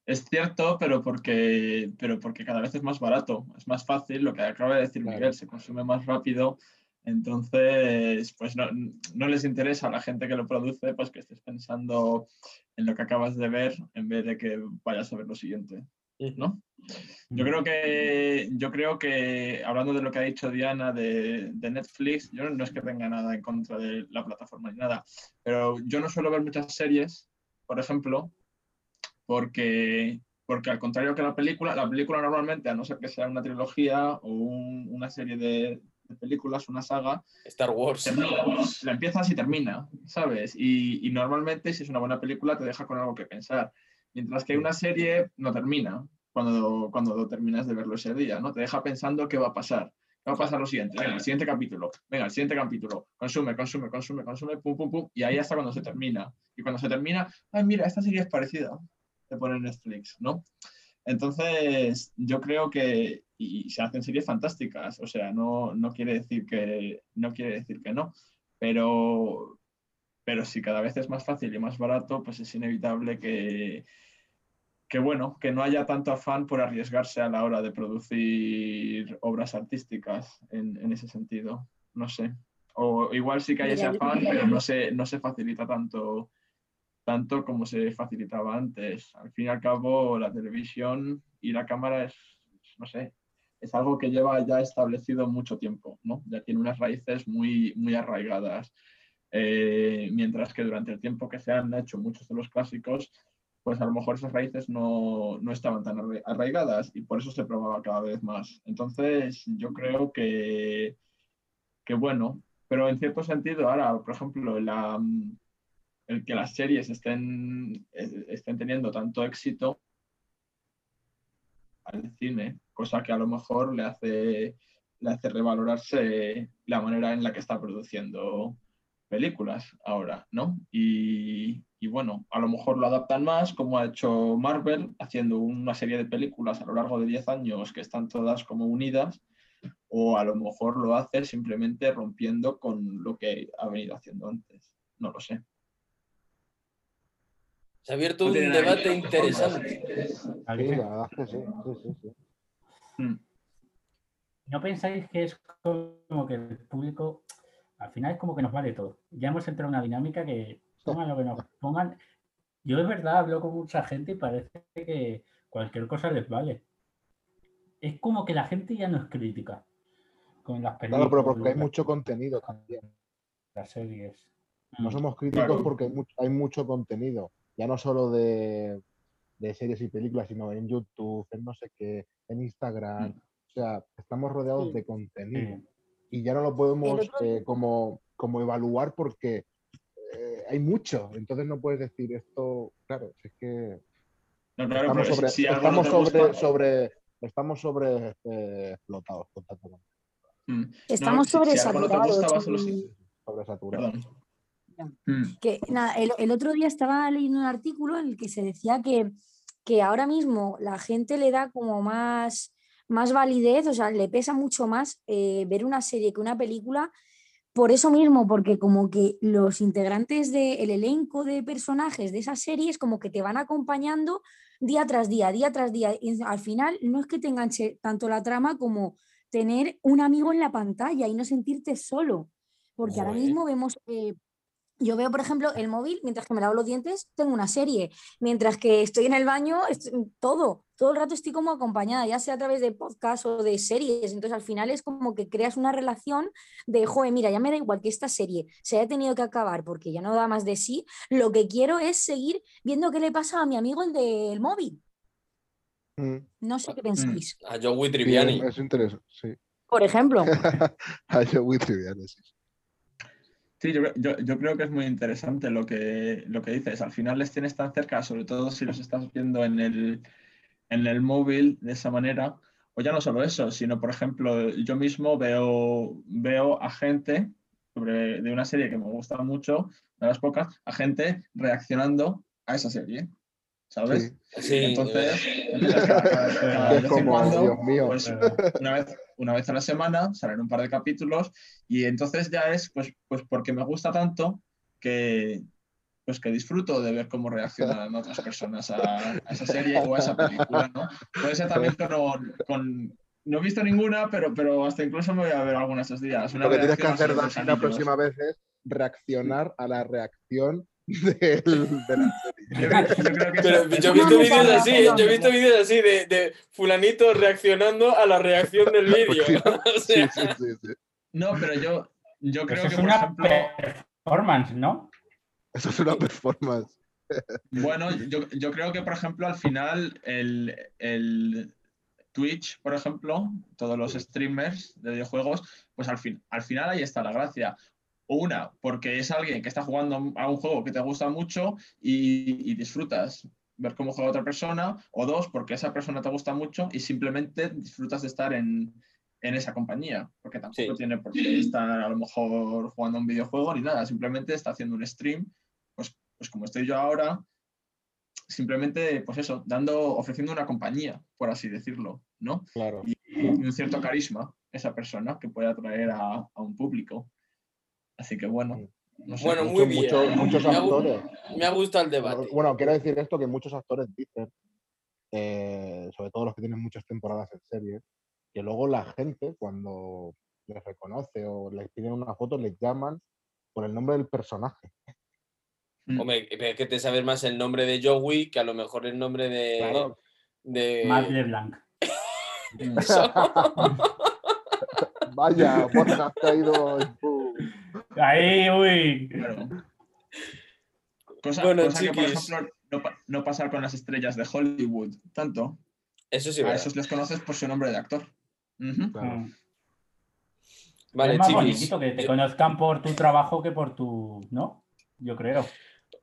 es cierto, pero porque, pero porque cada vez es más barato, es más fácil, lo que acaba de decir Claro. Miguel, se consume más rápido, entonces pues no, no les interesa a la gente que lo produce pues que estés pensando en lo que acabas de ver en vez de que vayas a ver lo siguiente, ¿no? Yo creo que, yo creo que, hablando de lo que ha dicho Diana de, de Netflix, yo no es que tenga nada en contra de la plataforma ni nada, pero yo no suelo ver muchas series, por ejemplo, porque, porque al contrario que la película, la película normalmente, a no ser que sea una trilogía o un- una serie de, de películas, una saga, Star Wars. termina, la empiezas y termina, ¿sabes? Y, y normalmente si es una buena película te deja con algo que pensar. Mientras que una serie no termina cuando, cuando terminas de verlo ese día, ¿no? Te deja pensando qué va a pasar. ¿Qué va a pasar lo siguiente? Venga, el siguiente capítulo. Venga, el siguiente capítulo. Consume, consume, consume, consume, pum, pum, pum. Y ahí hasta cuando se termina. Y cuando se termina, ay, mira, esta serie es parecida. Te pone Netflix, ¿no? Entonces, yo creo que y se hacen series fantásticas, o sea, no, no quiere decir que no quiere decir que no, pero pero si cada vez es más fácil y más barato, pues es inevitable que que bueno, que no haya tanto afán por arriesgarse a la hora de producir obras artísticas en, en ese sentido, no sé. O igual sí que hay ese afán, pero no se, no se facilita tanto tanto como se facilitaba antes. Al fin y al cabo, la televisión y la cámara es, no sé, es algo que lleva ya establecido mucho tiempo, ¿no? Ya tiene unas raíces muy, muy arraigadas. Eh, mientras que durante el tiempo que se han hecho muchos de los clásicos, pues a lo mejor esas raíces no, no estaban tan arra- arraigadas y por eso se probaba cada vez más. Entonces, yo creo que, que bueno, pero en cierto sentido, ahora, por ejemplo, la, el que las series estén, eh, estén teniendo tanto éxito al cine, cosa que a lo mejor le hace, le hace revalorarse la manera en la que está produciendo películas ahora, ¿no? Y, bueno, a lo mejor lo adaptan más, como ha hecho Marvel, haciendo una serie de películas a lo largo de 10 años que están todas como unidas, o a lo mejor lo hace simplemente rompiendo con lo que ha venido haciendo antes. No lo sé. Se ha abierto un debate interesante. ¿A Sí, la verdad es que sí, sí, sí, sí. Mm. ¿No pensáis que es como que el público, al final es como que nos vale todo? Ya hemos entrado en una dinámica que pongan lo que nos pongan. Yo es verdad, hablo con mucha gente y parece que cualquier cosa les vale. Es como que la gente ya no es crítica con las películas, Claro, pero porque hay mucho contenido también. las series. No Mm. somos críticos Claro. porque hay mucho, hay mucho contenido, ya no solo de, de series y películas, sino en YouTube, en no sé qué, en Instagram. O sea, estamos rodeados Sí. de contenido Sí. y ya no lo podemos otro eh, como, como evaluar porque eh, hay mucho. Entonces no puedes decir esto, claro, es que No, claro, estamos sobre, si, si no estamos sobre, gusta- sobre, estamos sobre eh, explotados con tanto Mm. Estamos si- si no sobresaturados. si-. Mm. que nada, el, el otro día estaba leyendo un artículo en el que se decía que, que ahora mismo la gente le da como más, más validez, o sea, le pesa mucho más eh, ver una serie que una película, por eso mismo, porque como que los integrantes del elenco de personajes de esas series como que te van acompañando día tras día, día tras día. Y al final no es que te enganche tanto la trama como tener un amigo en la pantalla y no sentirte solo. Porque ahora mismo vemos, eh, yo veo, por ejemplo, el móvil, mientras que me lavo los dientes, tengo una serie. Mientras que estoy en el baño, todo, todo el rato estoy como acompañada, ya sea a través de podcast o de series. Entonces al final es como que creas una relación de, joder, mira, ya me da igual que esta serie se haya tenido que acabar porque ya no da más de sí. Lo que quiero es seguir viendo qué le pasa a mi amigo el del móvil. Mm, No sé qué pensáis. A Joey sí, Triviani. es interesante, sí. Por ejemplo, A Joey Triviani, sí. Sí, yo, yo- yo creo que es muy interesante lo que, lo que dices. Al final les tienes tan cerca, sobre todo si los estás viendo en el, en el móvil de esa manera. O ya no solo eso, sino, por ejemplo, yo mismo veo, veo a gente sobre, de una serie que me gusta mucho, de las pocas, a gente reaccionando a esa serie. ¿Sabes? Sí. Sí, Entonces, pues, una vez, una vez a la semana salen un par de capítulos y entonces ya es pues, pues porque me gusta tanto que pues que disfruto de ver cómo reaccionan otras personas a, a esa serie o a esa película, ¿no? Puede ser también con, con- no he visto ninguna, pero, pero hasta incluso me voy a ver alguna estos días. Una Lo que tienes que hacer Dani, la próxima vez es reaccionar a la reacción del- de la serie. Yo, creo- yo creo que Pero eso- yo he visto vídeos así, ¿eh? yo he visto vídeos así de, de fulanito reaccionando a la reacción del vídeo. O Sí, sea, sí, sí, sí. No, pero yo, yo creo Eso que, es una ejemplo... performance, ¿no? Eso es una performance. Bueno, yo, yo creo que, por ejemplo, al final el, el Twitch, por ejemplo, todos los streamers de videojuegos, pues al, fin, al final ahí está la gracia. Una, porque es alguien que está jugando a un juego que te gusta mucho y, y disfrutas ver cómo juega otra persona. O dos, porque esa persona te gusta mucho y simplemente disfrutas de estar en, en esa compañía. Porque tampoco Sí. tiene por qué estar a lo mejor jugando a un videojuego ni nada. Simplemente está haciendo un stream, pues, pues como estoy yo ahora, simplemente, pues eso, dando, ofreciendo una compañía, por así decirlo, ¿no? Claro. y un cierto carisma esa persona que puede atraer a, a un público. Así que bueno, no sé. Bueno, Muchos- muy bien. muchos- muchos Me ha actores. Me ha gustado el debate. Bueno, quiero decir esto que muchos actores dicen, eh, sobre todo los que tienen muchas temporadas en serie, que luego la gente cuando les reconoce o les piden una foto les llaman por el nombre del personaje. Hombre, es que te sabes más el nombre de Joey que a lo mejor el nombre de. Claro. de... Matt LeBlanc. Vaya, Borja, has caído en Ahí, uy. Claro. Cosa, Bueno, cosa que, por ejemplo, no, no pasar con las estrellas de Hollywood tanto. Eso sí, a ¿verdad? esos les conoces por su nombre de actor. Claro. Vale, es más chiquis. bonito que te yo- conozcan por tu trabajo que por tu. ¿No? Yo creo.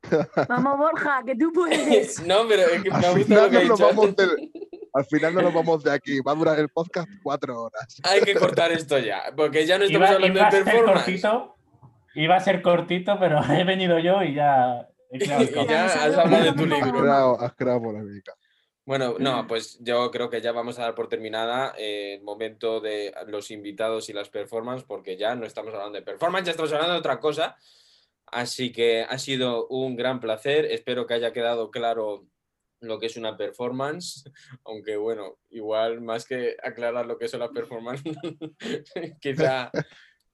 vamos Borja, que tú puedes. No, pero es que me gustado lo final, que dicho. de, al final no nos vamos de aquí. Va a durar el podcast cuatro horas. Hay que cortar esto ya, porque ya no estamos Iba, hablando iba de a ser performance. cortito. Iba a ser cortito, pero he venido yo y ya. he creado el Y ya has hablado de tu libro. Has creado, has creado polémica. Bueno, no, pues yo creo que ya vamos a dar por terminada eh, el momento de los invitados y las performances, porque ya no estamos hablando de performance, ya estamos hablando de otra cosa. Así que ha sido un gran placer. Espero que haya quedado claro lo que es una performance, aunque bueno, igual más que aclarar lo que es una performance, quizá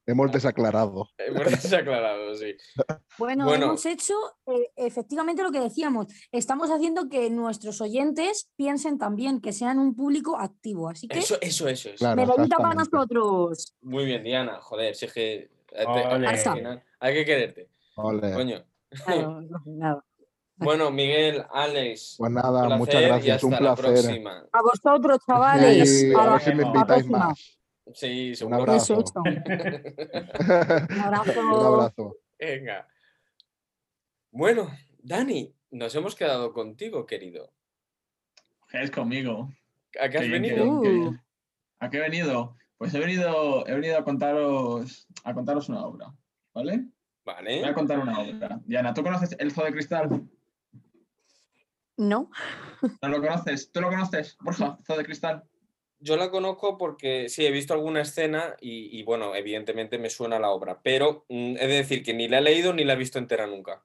Hemos desaclarado. hemos desaclarado, sí. Bueno, Bueno. hemos hecho eh, efectivamente lo que decíamos. Estamos haciendo que nuestros oyentes piensen también que sean un público activo. Así que, Eso, eso, eso. eso. Claro, medallita para nosotros. Muy bien, Diana. Joder, si es que eh, final hay que quererte. Ole. Coño. Claro, no, nada. Bueno, Miguel, Alex, Pues nada, placer muchas y gracias. hasta Un la placer. próxima. A vosotros, chavales. Y A a la- ver si me la invitáis próxima. más. Sí, Un seguro. abrazo. Eso, eso. Un abrazo. Un abrazo. Venga. Bueno, Dani, nos hemos quedado contigo, querido. Es conmigo. ¿A qué has venido? Uh. ¿A qué he venido? Pues he venido, he venido a contaros a contaros una obra, ¿vale? Voy a Vale. contar una obra. Diana, ¿tú conoces El Zoo de Cristal? No. ¿No lo conoces? ¿Tú lo conoces, Borja? Zoo de Cristal. Yo la conozco porque sí, he visto alguna escena y, y, bueno, evidentemente me suena la obra, pero mm, he de decir que ni la he leído ni la he visto entera nunca.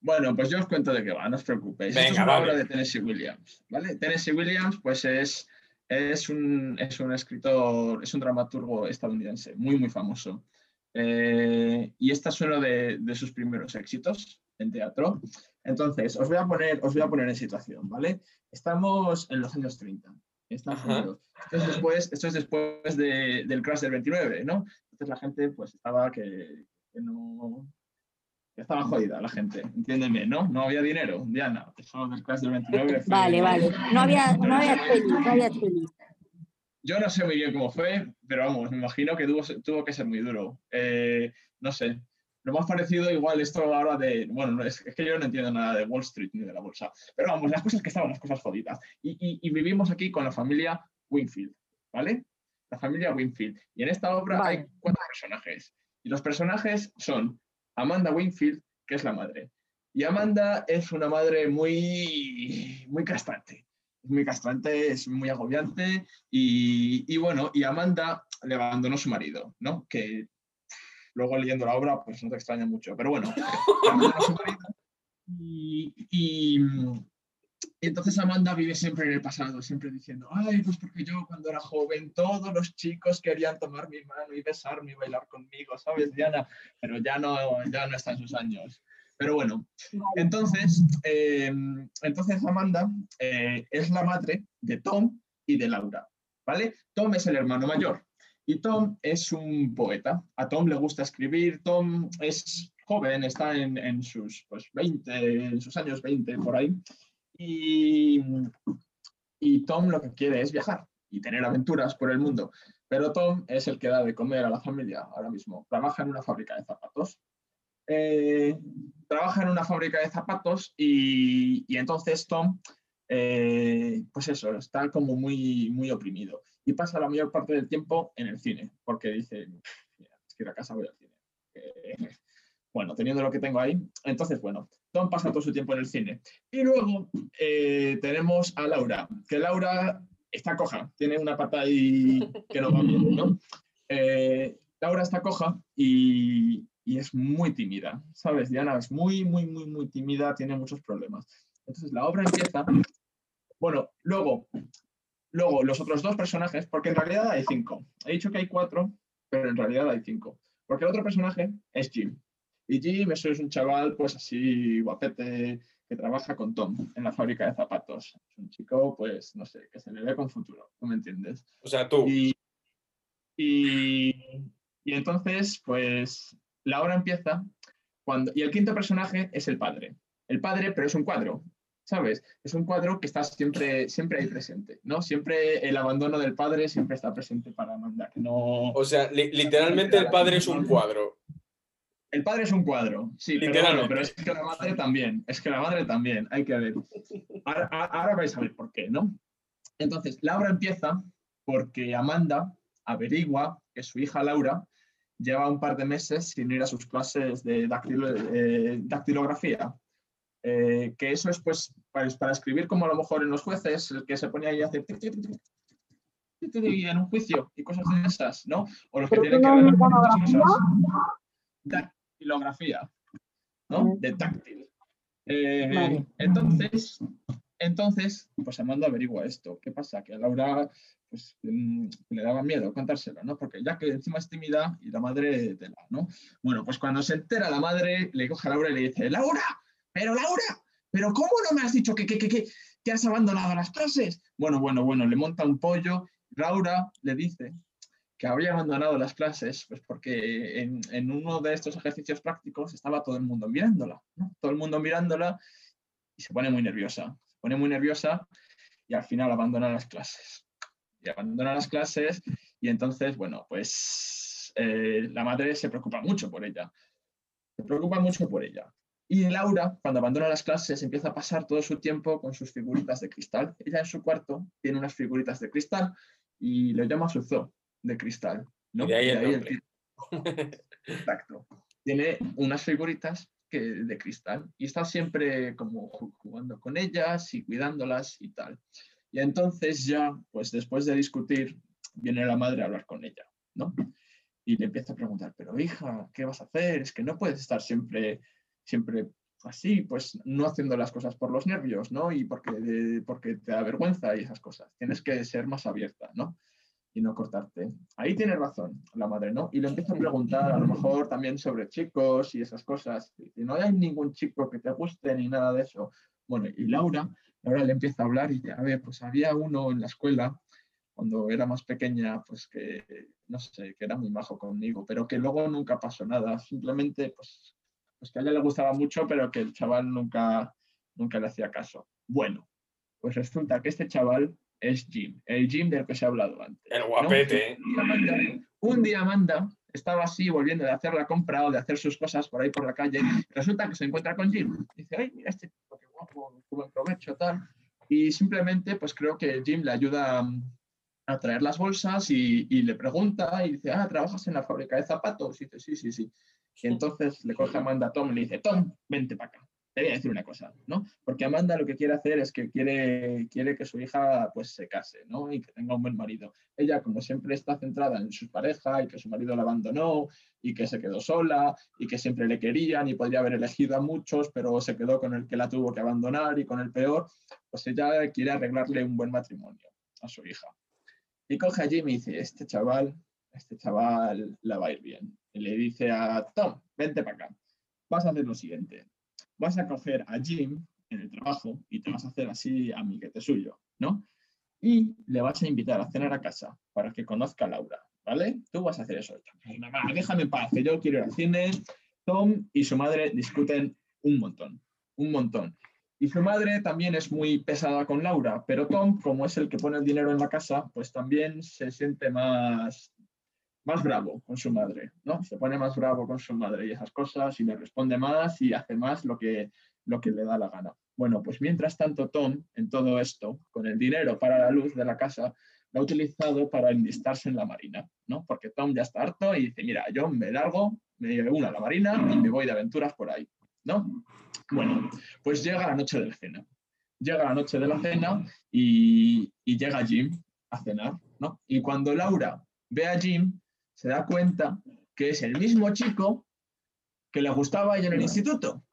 Bueno, pues yo os cuento de qué va, no os preocupéis. Esto es Venga, una obra de Tennessee Williams, ¿vale? Tennessee Williams, pues es, es, un, es un escritor, es un dramaturgo estadounidense, muy, muy famoso. Eh, y esta es uno de, de sus primeros éxitos en teatro. Entonces, os voy a poner, os voy a poner en situación, ¿vale? Estamos en los años 30. Estados Ajá. Unidos. Esto es después, esto es después de- del crash del 29, ¿no? Entonces la gente pues estaba que, que no... que estaba jodida la gente, entiéndeme, ¿no? No había dinero, Diana. Eso del crash del 29 fue- Vale, vale. No había, no había no había. Yo no sé muy bien cómo fue, pero vamos, me imagino que tuvo, tuvo que ser muy duro. Eh, no sé. Lo más parecido, igual, esto ahora de. Bueno, no, es, es que yo no entiendo nada de Wall Street ni de la bolsa. Pero vamos, las cosas que estaban, las cosas jodidas. Y, y- y vivimos aquí con la familia Winfield, ¿vale? La familia Winfield. Y en esta obra hay Vale. cuatro personajes. Y los personajes son Amanda Winfield, que es la madre. Y Amanda es una madre muy, muy castrante. Es muy castrante, es muy agobiante. Y, y bueno, y Amanda le abandonó su marido, ¿no? Que luego leyendo la obra, pues no te extraña mucho. Pero bueno. Y, y, y entonces Amanda vive siempre en el pasado, siempre diciendo, ay, pues porque yo cuando era joven todos los chicos querían tomar mi mano y besarme y bailar conmigo, ¿sabes, Diana? Pero ya no, ya no está en sus años. Pero bueno, entonces, eh, entonces Amanda eh, es la madre de Tom y de Laura, ¿vale? Tom es el hermano mayor y Tom es un poeta. A Tom le gusta escribir, Tom es joven, está en, sus pues, 20, en sus años 20 por ahí. Y, y Tom lo que quiere es viajar y tener aventuras por el mundo. Pero Tom es el que da de comer a la familia ahora mismo. Trabaja en una fábrica de zapatos. Eh, trabaja en una fábrica de zapatos y, y entonces Tom, eh, pues eso, está como muy, muy oprimido. Y pasa la mayor parte del tiempo en el cine, porque dice, "Mira, es que ir a casa voy al cine. Eh, bueno, teniendo lo que tengo ahí. Entonces, bueno, Tom pasa todo su tiempo en el cine. Y luego eh, tenemos a Laura, que Laura está coja, tiene una pata ahí que no va bien, ¿no? Eh, Laura está coja y, y es muy tímida, ¿sabes? Diana es muy, muy, muy, muy tímida, tiene muchos problemas. Entonces la obra empieza, bueno, luego, luego los otros dos personajes, porque en realidad hay cinco. He dicho que hay cuatro, pero en realidad hay cinco. Porque el otro personaje es Jim. Y Jim, eso es un chaval, pues así, guapete, que trabaja con Tom en la fábrica de zapatos. Es un chico, pues, no sé, que se le ve con futuro, ¿tú me entiendes? O sea, tú. Y, y, y entonces, pues, la obra empieza cuando... Y el quinto personaje es el padre. El padre, pero es un cuadro, ¿sabes? Es un cuadro que está siempre, siempre ahí presente, ¿no? Siempre el abandono del padre siempre está presente para mandar. No... O sea, li- literalmente el padre es un cuadro. El padre es un cuadro, sí, pero, bueno, pero es que la madre también, es que la madre también, hay que ver. Ahora, vais a ver por qué, ¿no? Entonces, la obra empieza porque Amanda averigua que su hija Laura lleva un par de meses sin ir a sus clases de dactilo- eh, dactilografía. Eh, que eso es pues para, para escribir como a lo mejor en los jueces, el que se ponía ahí a hacer tic, tic, tic, en un juicio y cosas de esas, ¿no? O los que ¿Pero tienen que ver con. Dactilografía, ¿no? De táctil. Eh, Vale. Entonces, entonces, pues Amanda averigua esto. ¿Qué pasa? Que a Laura pues, mm, le daba miedo contárselo, ¿no? Porque ya que encima es tímida y la madre de la, ¿no? Bueno, pues cuando se entera la madre, le coge a Laura y le dice, Laura, pero Laura, pero ¿cómo no me has dicho que, que, que, que, que has abandonado las clases? Bueno, bueno, bueno, le monta un pollo. Laura le dice que habría abandonado las clases, pues porque en, en uno de estos ejercicios prácticos estaba todo el mundo mirándola. Todo el mundo mirándola y se pone muy nerviosa. Se pone muy nerviosa y al final abandona las clases. Y abandona las clases y entonces, bueno, pues eh, la madre se preocupa mucho por ella. Se preocupa mucho por ella. Y Laura, cuando abandona las clases, empieza a pasar todo su tiempo con sus figuritas de cristal. Ella en su cuarto tiene unas figuritas de cristal y lo llama su zoo de cristal. ¿no? Y de ahí el el. Exacto. Tiene unas figuritas que, de cristal y está siempre como ju- jugando con ellas y cuidándolas y tal. Y entonces ya, pues después de discutir, viene la madre a hablar con ella, ¿no? Y le empieza a preguntar, pero hija, ¿qué vas a hacer? Es que no puedes estar siempre, siempre así, pues no haciendo las cosas por los nervios, ¿no? Y porque, porque te da vergüenza y esas cosas. Tienes que ser más abierta, ¿no? Y no cortarte. Ahí tiene razón la madre, ¿no? Y le empieza a preguntar a lo mejor también sobre chicos y esas cosas. Y no hay ningún chico que te guste ni nada de eso. Bueno, y Laura, Laura le empieza a hablar y a ver, pues había uno en la escuela cuando era más pequeña, pues que, no sé, que era muy majo conmigo, pero que luego nunca pasó nada. Simplemente, pues pues que a ella le gustaba mucho, pero que el chaval nunca, nunca le hacía caso. Bueno, pues resulta que este chaval es Jim, el Jim del que se ha hablado antes. El guapete. Un día Amanda estaba así volviendo de hacer la compra o de hacer sus cosas por ahí por la calle. resulta que se encuentra con Jim. Dice, ay, mira este tipo, qué guapo, buen provecho, tal. Y simplemente, pues creo que Jim le ayuda a traer las bolsas y, y, le pregunta y dice, ah, ¿trabajas en la fábrica de zapatos? Y dice, sí, sí, sí. Y entonces le coge a Amanda Tom y le dice, Tom, vente para acá. Te voy a decir una cosa, ¿no? Porque Amanda lo que quiere hacer es que quiere, quiere que su hija pues se case, ¿no? Y que tenga un buen marido. Ella, como siempre, está centrada en su pareja y que su marido la abandonó y que se quedó sola y que siempre le querían y podría haber elegido a muchos, pero se quedó con el que la tuvo que abandonar y con el peor. Pues ella quiere arreglarle un buen matrimonio a su hija. Y coge a Jimmy y dice, este chaval, este chaval la va a ir bien le dice a Tom, vente para acá, vas a hacer lo siguiente, vas a coger a Jim en el trabajo y te vas a hacer así amiguete suyo, ¿no? Y le vas a invitar a cenar a casa para que conozca a Laura, ¿vale? Tú vas a hacer eso. Déjame en paz, que yo quiero ir al cine. Tom y su madre discuten un montón, un montón. Y su madre también es muy pesada con Laura, pero Tom, como es el que pone el dinero en la casa, pues también se siente más más bravo con su madre, ¿no? Se pone más bravo con su madre y esas cosas y le responde más y hace más lo que, lo que le da la gana. Bueno, pues mientras tanto Tom, en todo esto, con el dinero para la luz de la casa, lo ha utilizado para enlistarse en la marina, ¿no? Porque Tom ya está harto y dice, mira, yo me largo, me uno a la marina y me voy de aventuras por ahí, ¿no? Bueno, pues llega la noche de la cena. Llega la noche de la cena y, y llega Jim a cenar, ¿no? Y cuando Laura ve a Jim, se da cuenta que es el mismo chico que le gustaba ella en el instituto.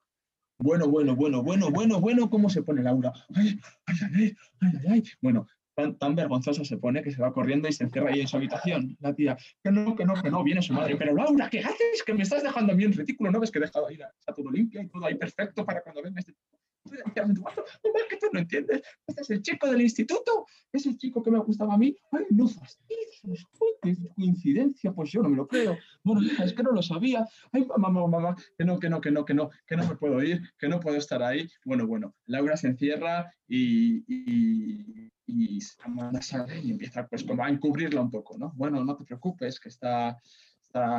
Bueno, bueno, bueno, bueno, bueno, bueno, ¿cómo se pone Laura? Ay, ay, ay, ay, ay. Bueno, tan, tan vergonzosa se pone que se va corriendo y se encierra ahí en su habitación. La tía, que no, que no, que no, viene su madre. Pero Laura, ¿qué haces? Que me estás dejando a mí en retículo, ¿no ves que he dejado ahí, está todo limpio y todo ahí perfecto para cuando venga este que tú no entiendes. Este es el chico del instituto, es el chico que me gustaba a mí. Ay, no fastidies, qué coincidencia, pues yo no me lo creo. Bueno, es que no lo sabía. Ay, mamá, mamá, que no, que no, que no, que no, que no me puedo ir, que no puedo estar ahí. Bueno, bueno, Laura se encierra y, y, y empieza pues como a encubrirla un poco, ¿no? Bueno, no te preocupes, que está,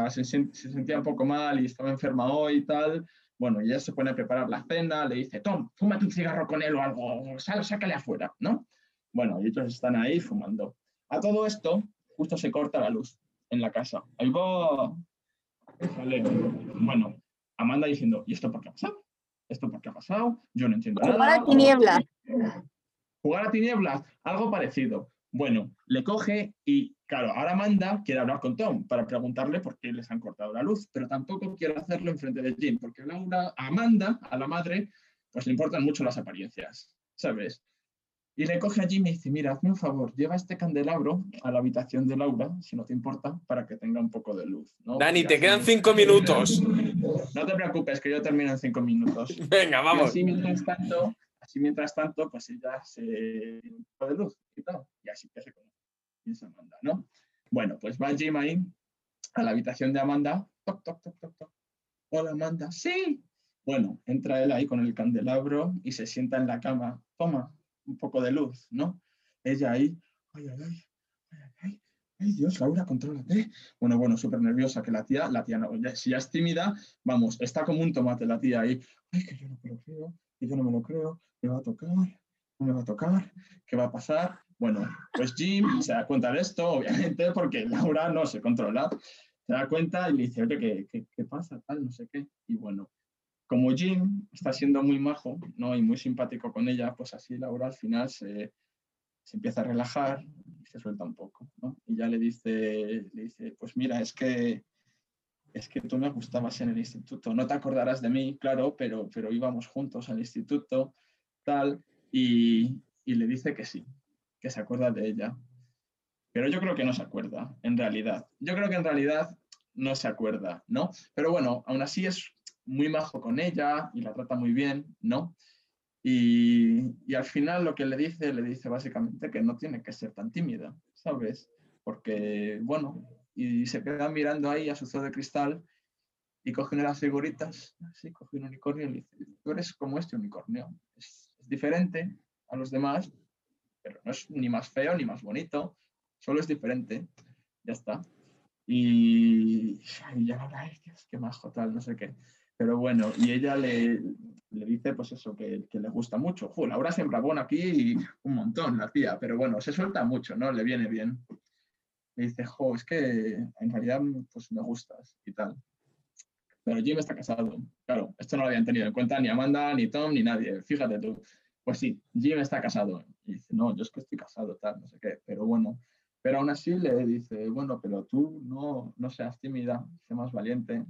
se, sentía un poco mal y estaba enferma hoy y tal. Bueno, ella se pone a preparar la cena, le dice, Tom, fúmate un cigarro con él o algo, sal, sácale afuera, ¿no? Bueno, y ellos están ahí fumando. A todo esto, justo se corta la luz en la casa. Ahí va. Bueno, Amanda diciendo, ¿y esto por qué ha pasado? ¿Esto por qué ha pasado? Yo no entiendo nada. Jugar a tinieblas. Jugar a tinieblas, algo parecido. Bueno, le coge y, claro, ahora Amanda quiere hablar con Tom para preguntarle por qué les han cortado la luz, pero tampoco quiere hacerlo en frente de Jim, porque Laura, a Amanda, a la madre, pues le importan mucho las apariencias, ¿sabes? Y le coge a Jim y dice, mira, hazme un favor, lleva este candelabro a la habitación de Laura, si no te importa, para que tenga un poco de luz. ¿no? Dani, te quedan cinco minutos. No te preocupes, que yo termino en cinco minutos. Venga, vamos. Y así, mientras tanto, Así mientras tanto, pues ella se de luz y tal, y así que se conoce. Amanda, ¿no? Bueno, pues va Jim ahí a la habitación de Amanda. Toc, toc, toc, toc, toc. Hola, Amanda. Sí. Bueno, entra él ahí con el candelabro y se sienta en la cama. Toma, un poco de luz, ¿no? Ella ahí. Ay, ay, ay. Ay, ay, ay Dios, Laura, contrólate. Bueno, bueno, súper nerviosa que la tía, la tía no, ya, si ya es tímida, vamos, está como un tomate la tía ahí. Ay, que yo no me lo creo, que yo no me lo creo, ¿Me va a tocar? ¿No me va a tocar? ¿Qué va a pasar? Bueno, pues Jim se da cuenta de esto, obviamente, porque Laura no se controla. Se da cuenta y le dice, oye, ¿qué, qué, pasa? Tal, no sé qué. Y bueno, como Jim está siendo muy majo ¿no? y muy simpático con ella, pues así Laura al final se, se empieza a relajar y se suelta un poco. ¿no? Y ya le dice, le dice, pues mira, es que es que tú me gustabas en el instituto, no te acordarás de mí, claro, pero, pero íbamos juntos al instituto, tal, y, y le dice que sí, que se acuerda de ella. Pero yo creo que no se acuerda, en realidad. Yo creo que en realidad no se acuerda, ¿no? Pero bueno, aún así es muy majo con ella y la trata muy bien, ¿no? Y, y, al final lo que le dice, le dice básicamente que no tiene que ser tan tímida, ¿sabes? Porque, bueno, y se queda mirando ahí a su zoo de cristal y coge una de las figuritas, así, coge un unicornio y le dice, tú eres como este unicornio, es diferente a los demás, pero no es ni más feo ni más bonito, solo es diferente, ya está. Y, y ya, ay, Dios, qué majo, tal, no sé qué. Pero bueno, y ella le, le dice, pues eso, que, que le gusta mucho. Laura siembra bueno aquí un montón, la tía, pero bueno, se suelta mucho, ¿no? Le viene bien. Le dice, jo, es que en realidad pues me gustas y tal. Pero Jim está casado. Claro, esto no lo habían tenido en cuenta ni Amanda, ni Tom, ni nadie. Fíjate tú. Pues sí, Jim está casado. Y dice, no, yo es que estoy casado, tal, no sé qué. Pero bueno, pero aún así le dice, bueno, pero tú no, no seas tímida, sé más valiente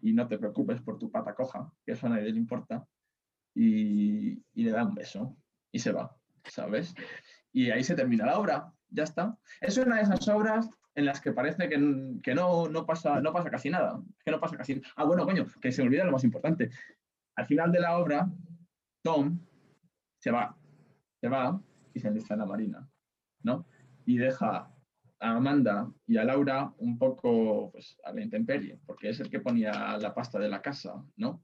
y no te preocupes por tu pata coja, que eso a nadie le importa. Y, y le da un beso y se va, ¿sabes? Y ahí se termina la obra, ya está. Es una de esas obras en las que parece que, que no, no, pasa, no pasa casi nada. Que no pasa casi Ah, bueno, coño, que se olvida lo más importante. Al final de la obra, Tom se va, se va y se enlista en la marina, ¿no? Y deja a Amanda y a Laura un poco pues, a la intemperie, porque es el que ponía la pasta de la casa, ¿no?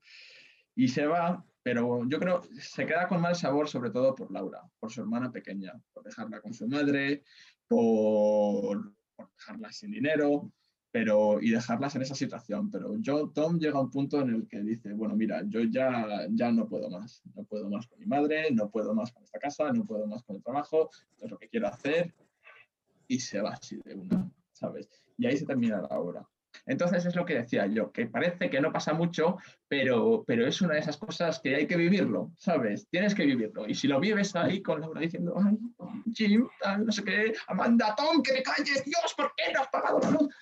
Y se va, pero yo creo se queda con mal sabor, sobre todo por Laura, por su hermana pequeña, por dejarla con su madre, por, por dejarla sin dinero, pero y dejarlas en esa situación. Pero yo, Tom llega a un punto en el que dice, bueno, mira, yo ya, ya no puedo más, no puedo más con mi madre, no puedo más con esta casa, no puedo más con el trabajo, esto es lo que quiero hacer, y se va así de una, ¿sabes? Y ahí se termina la obra. Entonces es lo que decía yo, que parece que no pasa mucho, pero, pero es una de esas cosas que hay que vivirlo, ¿sabes? Tienes que vivirlo. Y si lo vives ahí con Laura diciendo, ay, Jim, no sé qué, Amanda, Tom, que me calles, Dios, ¿por qué no has pagado la luz?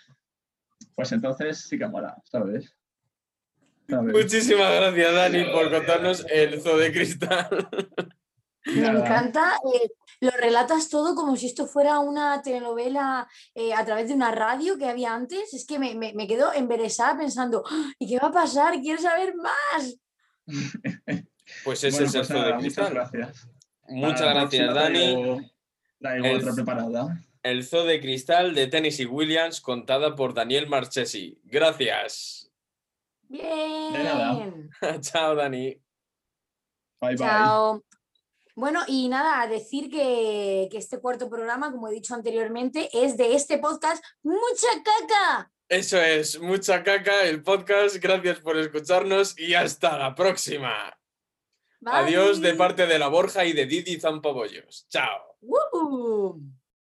Pues entonces sí que mola, ¿sabes? ¿Sabes? Muchísimas gracias, Dani, por contarnos el zoo de cristal. Me Nada. encanta, eh, lo relatas todo como si esto fuera una telenovela eh, a través de una radio que había antes. Es que me, me, me quedo emberesada pensando, "¡Ah! ¿y qué va a pasar? Quiero saber más. Pues ese Bueno, es el pues zoo de muchas cristal. gracias. Muchas Para gracias, Dani. Traigo, El- otra preparada. El zoo de cristal de Tennessee Williams, contada por Daniel Marchesi. Gracias. Bien. nada. Chao, Dani. Bye, bye. Chao. Bueno, y nada, a decir que, que este cuarto programa, como he dicho anteriormente, es de este podcast Mucha Caca. Eso es, mucha caca el podcast. Gracias por escucharnos y hasta la próxima. Adiós de parte de la Borja y de Didi Zampabollos. Chao.